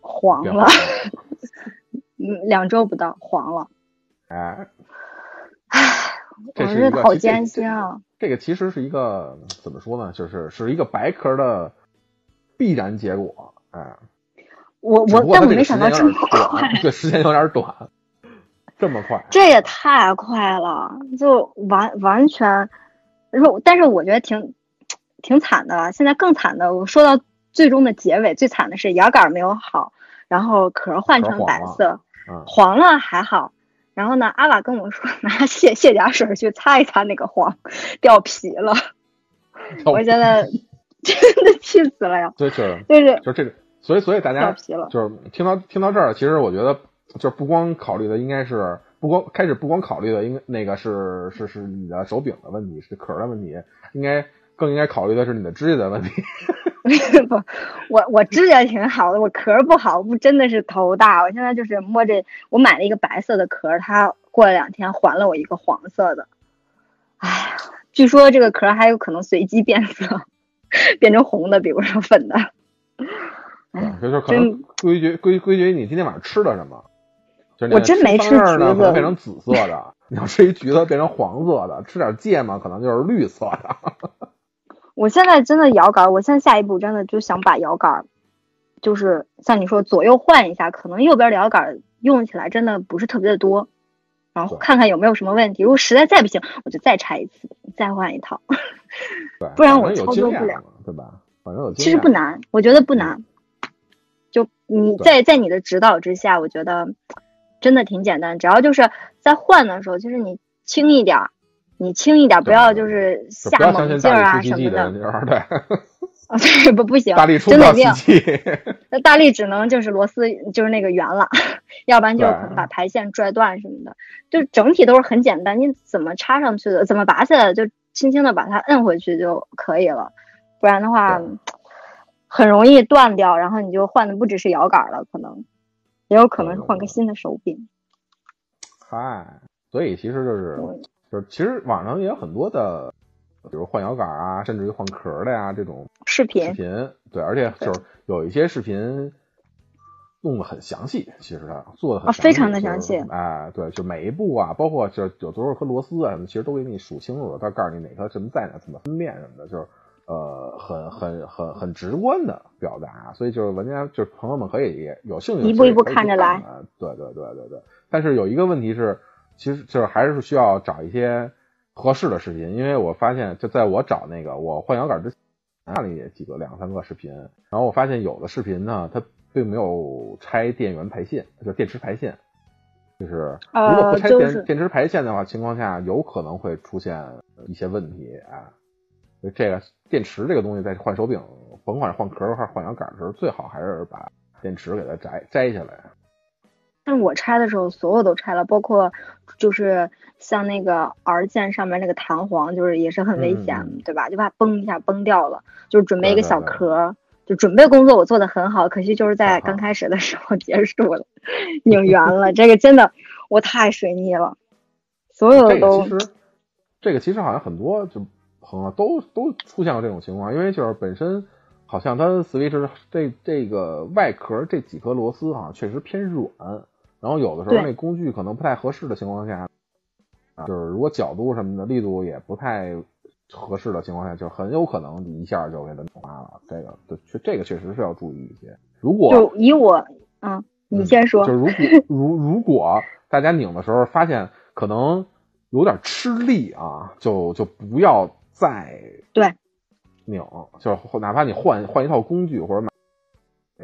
黄了，*laughs* 嗯，两周不到黄了。哎，唉，我是好艰辛啊。这个其实是一个怎么说呢？就是是一个白壳的必然结果。哎，我我但我没想到这么快，对，时间有点短，这么快，这也太快了，就完完全，如但是我觉得挺挺惨的了。现在更惨的，我说到最终的结尾，最惨的是牙杆没有好，然后壳换成白色，嗯、黄了还好。然后呢，阿瓦跟我说拿卸卸甲水去擦一擦那个黄，掉皮了。我现在真的气死了呀！对，就是就是就是这个，所以所以大家就是听到听到这儿，其实我觉得就是不光考虑的应该是不光开始不光考虑的应该那个是是是你的手柄的问题，是壳的问题，应该更应该考虑的是你的指甲的问题。*laughs* 不，我我指甲挺好的，我壳不好，不真的是头大。我现在就是摸着，我买了一个白色的壳，它过了两天还了我一个黄色的。哎呀，据说这个壳还有可能随机变色，*laughs* 变成红的，比如说粉的。对，就是可能归结归归结于你今天晚上吃的什么。就是我真没吃橘子，变成紫色的；*laughs* 你要吃一橘子变成黄色的，吃点芥末可能就是绿色的。*laughs* 我现在真的摇杆，我现在下一步真的就想把摇杆，就是像你说左右换一下，可能右边的摇杆用起来真的不是特别的多，然后看看有没有什么问题。如果实在再不行，我就再拆一次，再换一套。对，*laughs* 不然我操作不了对吧？反正有。其实不难，我觉得不难。就你在在你的指导之下，我觉得真的挺简单。只要就是在换的时候，就是你轻一点儿，你轻一点儿，不要就是就下猛劲儿啊什么的。对，*laughs* 啊，对，不不行，大力出真的一定奇迹。那大力只能就是螺丝就是那个圆了，*laughs* 要不然就是可能把排线拽断什么的。就整体都是很简单，你怎么插上去的，怎么拔下来的，就轻轻的把它摁回去就可以了。不然的话对，很容易断掉，然后你就换的不只是摇杆了，可能也有可能是换个新的手柄。嗨，所以其实就是就是，其实网上也有很多的，比如换摇杆啊，甚至于换壳的呀这种视频视频频。对，而且就是有一些视频弄得很详细，其实它做的很啊非常的详细就是哎，对，就每一步啊，包括就有多少颗螺丝啊什么，其实都给你数清楚了，它告诉你哪颗什么在哪，怎么分辨什么的，就是。呃，很很很很直观的表达，所以就是玩家就是朋友们可以也有兴趣一步一步看着来看。对对对对对。但是有一个问题是，其实就是还是需要找一些合适的视频，因为我发现就在我找那个我换摇杆之前看了也几个两三个视频，然后我发现有的视频呢，它并没有拆电源排线，就电池排线。就是如果不拆电、呃就是电池排线的话，情况下有可能会出现一些问题啊。所以这个电池这个东西在换手柄，甭管是换壳还是换摇杆的时候，最好还是把电池给它摘摘下来。但是我拆的时候，所有都拆了，包括就是像那个 R 键上面那个弹簧，就是也是很危险，嗯对吧？就怕崩一下崩掉了，就是准备一个小对对对壳。就准备工作我做的很好，可惜就是在啊刚开始的时候结束了，*laughs* 拧圆了。这个真的我太水逆了，所有的这个都其实，这个其实好像很多就朋友都都出现过这种情况，因为就是本身好像它 Switch 这这个外壳这几颗螺丝好像确实偏软，然后有的时候那工具可能不太合适的情况下，啊，就是如果角度什么的力度也不太合适的情况下，就很有可能一下就给它弄花了。这个对，确这个确实是要注意一些。如果就以我，嗯，你先说就，*laughs* 如果如如果大家拧的时候发现可能有点吃力啊，就就不要再对拧，就是哪怕你换换一套工具或者买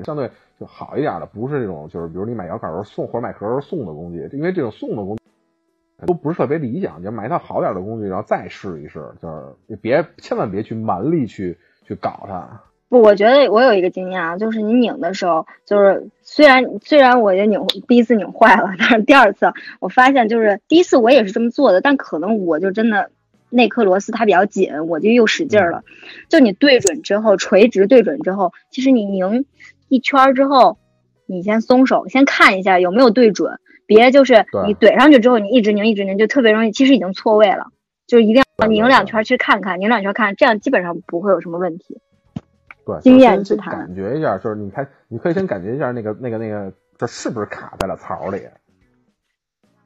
相对就好一点的，不是这种就是比如你买摇杆时候送或者买壳时候送的工具，因为这种送的工具。都不是特别理想，就买一套好点的工具，然后再试一试，就是你别千万别去蛮力去去搞它。不，我觉得我有一个经验啊，就是你拧的时候，就是虽然虽然我也拧第一次拧坏了，但是第二次我发现就是第一次我也是这么做的，但可能我就真的那颗螺丝它比较紧，我就又使劲儿了。就你对准之后，垂直对准之后，其实你拧一圈儿之后，你先松手，先看一下有没有对准，别就是对你怼上去之后，你一直拧一直拧，就特别容易，其实已经错位了。就一定要拧两圈儿去看看，拧两圈儿看，这样基本上不会有什么问题。对，经验之谈感觉一下，就是你看，你可以先感觉一下那个那个那个，这是不是卡在了槽里？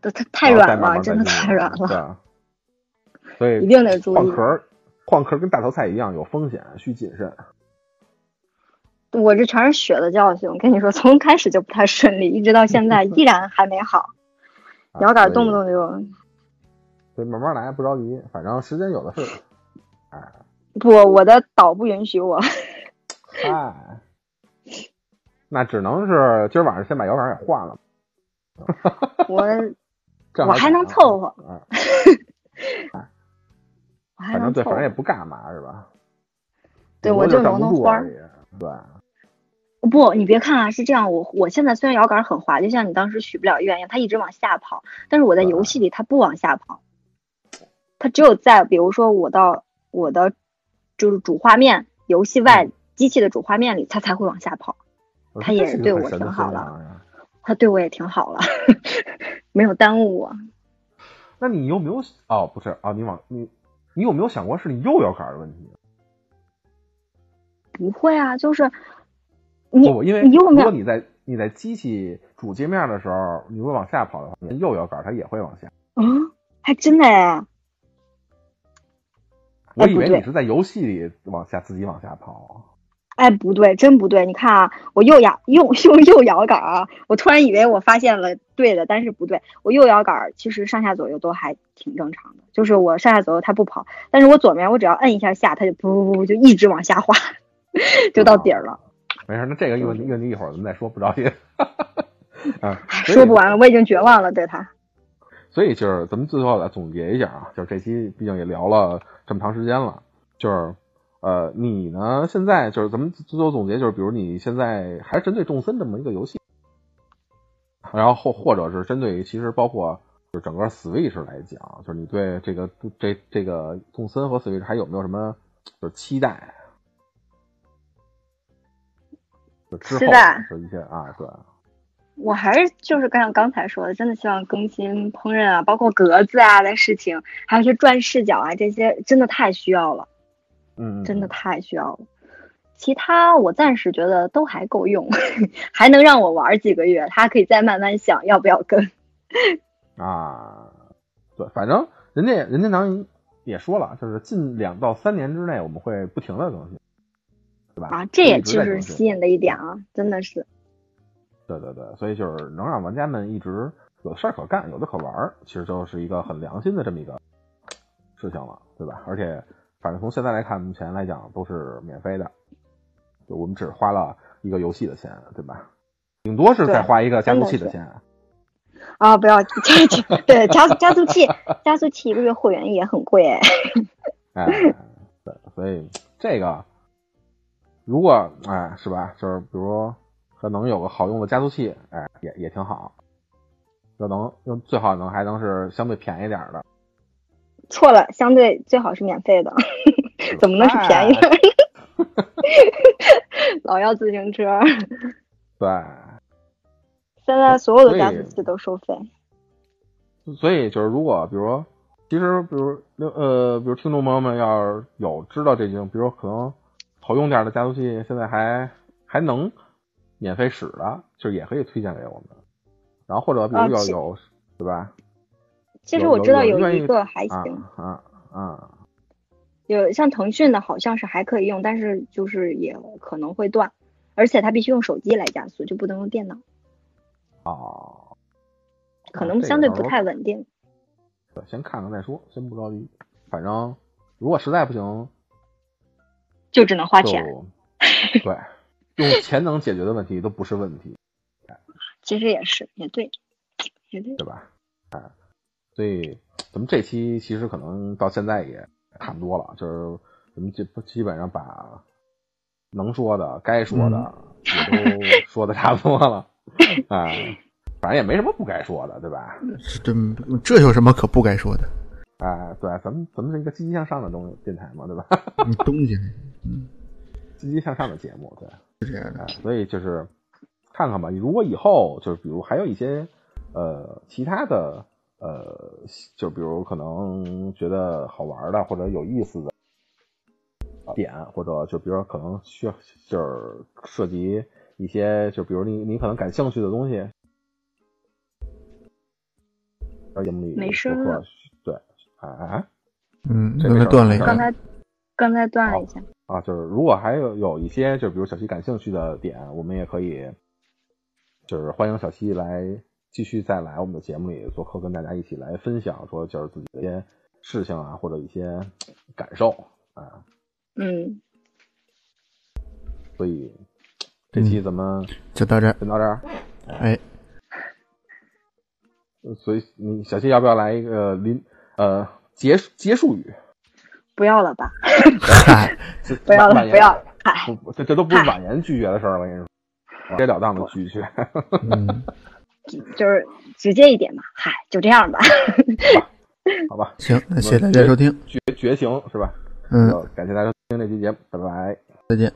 都太太软了，真的太软了，所以一定得注意。换壳，换壳跟大头菜一样有风险，需谨慎。我这全是血的教训，我跟你说，从开始就不太顺利，一直到现在依然还没好，*laughs* 啊摇杆动不动就所以慢慢来，不着急，反正时间有的是。哎，不，我的岛不允许我。嗨，那只能是今儿晚上先把摇杆给换了。*laughs* 我我还能凑合，嗯，*laughs* 我还反正对，反正也。不干嘛是吧？对我就站不挪挪花。对，不，你别看啊，是这样，我我现在虽然摇杆很滑，就像你当时许不了愿一样，它一直往下跑，但是我在游戏里它不往下跑，它只有在比如说我到我的就是主画面游戏外嗯机器的主画面里，它才会往下跑。它也是对我挺好的分享呀它对我也挺好了，*laughs* 没有耽误我。那你有没有哦？不是啊，你往你你有没有想过是你右摇杆的问题？不会啊，就是你不，因为如果你在你在机器主界面的时候，你如果往下跑的话，你右摇杆它也会往下。嗯，还真的哎，我以为你是在游戏里往下自己往下跑。哎，不对，真不对！你看啊，我右摇右 *laughs* 用右摇杆啊，我突然以为我发现了对的，但是不对，我右摇杆其实上下左右都还挺正常的，就是我上下左右它不跑，但是我左面我只要摁一下下，它就噗噗噗就一直往下滑，就到底儿了，没事，那这个一问题一问题一会儿咱们再说，不着急。啊，说不完了，我已经绝望了，对它。所以就是咱们最后来总结一下啊，就是这期毕竟也聊了这么长时间了，就是呃，你呢现在就是咱们最后总结就是，比如你现在还是针对众森这么一个游戏，然后或或者是针对于其实包括就整个 Switch 来讲，就是你对这个这这个动森和 Switch 还有没有什么就是期待？就之后期待一些啊，对，我还是就是像刚才说的，真的希望更新烹饪啊，包括格子啊的事情，还有一些转视角啊，这些真的太需要了。嗯，真的太需要了。其他我暂时觉得都还够用，*laughs* 还能让我玩几个月，他可以再慢慢想要不要跟。啊，对，反正人家人家能也说了，就是近两到三年之内我们会不停的更新，对吧？啊，这也就是吸引的一点啊，真的是。对对对，所以就是能让玩家们一直有事儿可干，有的可玩儿，其实就是一个很良心的这么一个事情了，对吧？而且反正从现在来看，目前来讲都是免费的，就我们只花了一个游戏的钱，对吧？顶多是再花一个加速器的钱。啊，不要加对加速加速器，加速器一个月会员也很贵哎。*laughs* 哎，对，所以这个如果哎是吧，就是比如说可能有个好用的加速器，哎也也挺好，就能用最好能还能是相对便宜点的，错了，相对最好是免费的，怎么能是便宜的？*laughs* 老要自行车，对，现在所有的加速器都收费。所以就是如果比如说，其实比如呃，比如听众朋友们要是有知道这种，比如说可能好用点儿的加速器，现在还还能免费使的，就是也可以推荐给我们。然后或者比如要有，对吧？其实我知道有一个还啊行，啊啊！有像腾讯的好像是还可以用，但是就是也可能会断，而且它必须用手机来加速，就不能用电脑，哦，可啊这个能相对不太稳定。对，先看看再说，先不着急。反正如果实在不行，就只能花钱。*laughs* 对，用钱能解决的问题都不是问题，其实也是，也对，也对。对吧？哎，所以咱们这期其实可能到现在也差不多了，就是咱们基基本上把能说的、该说的也都说的差不多了，哎，*laughs* 反正也没什么不该说的，对吧？是真这有什么可不该说的？啊，对，咱们咱们是一个积极向上的东电台嘛，对吧？你东西 *laughs* 嗯积极向上的节目，对，是这样的哎，所以就是看看吧。如果以后就是比如还有一些呃其他的呃，就比如可能觉得好玩的或者有意思的点，或者就比如说可能需要就是涉及一些就比如你你可能感兴趣的东西，在节目里没声做客了对，啊啊。嗯，这刚才没事儿没事儿断了一下刚，才刚才断了一下，啊，就是如果还有有一些，就比如小西感兴趣的点，我们也可以，就是欢迎小西来继续再来我们的节目里做客，跟大家一起来分享，说就是自己的一些事情啊，或者一些感受啊。嗯，所以这期咱们就到这儿。先到这儿。哎，呃所以你小七要不要来一个临呃结束结束语？不要了吧，嗨，*laughs* 这不要了，不要了，嗨，这这都不是婉言拒绝的事儿了，我跟你说，直截了当的拒绝。嗯，*laughs* 就是直接一点嘛，嗨，就这样吧。好吧，*laughs* 行，那谢谢大家收听，绝绝情是吧？嗯，感谢大家收听这期节目，拜拜。再见。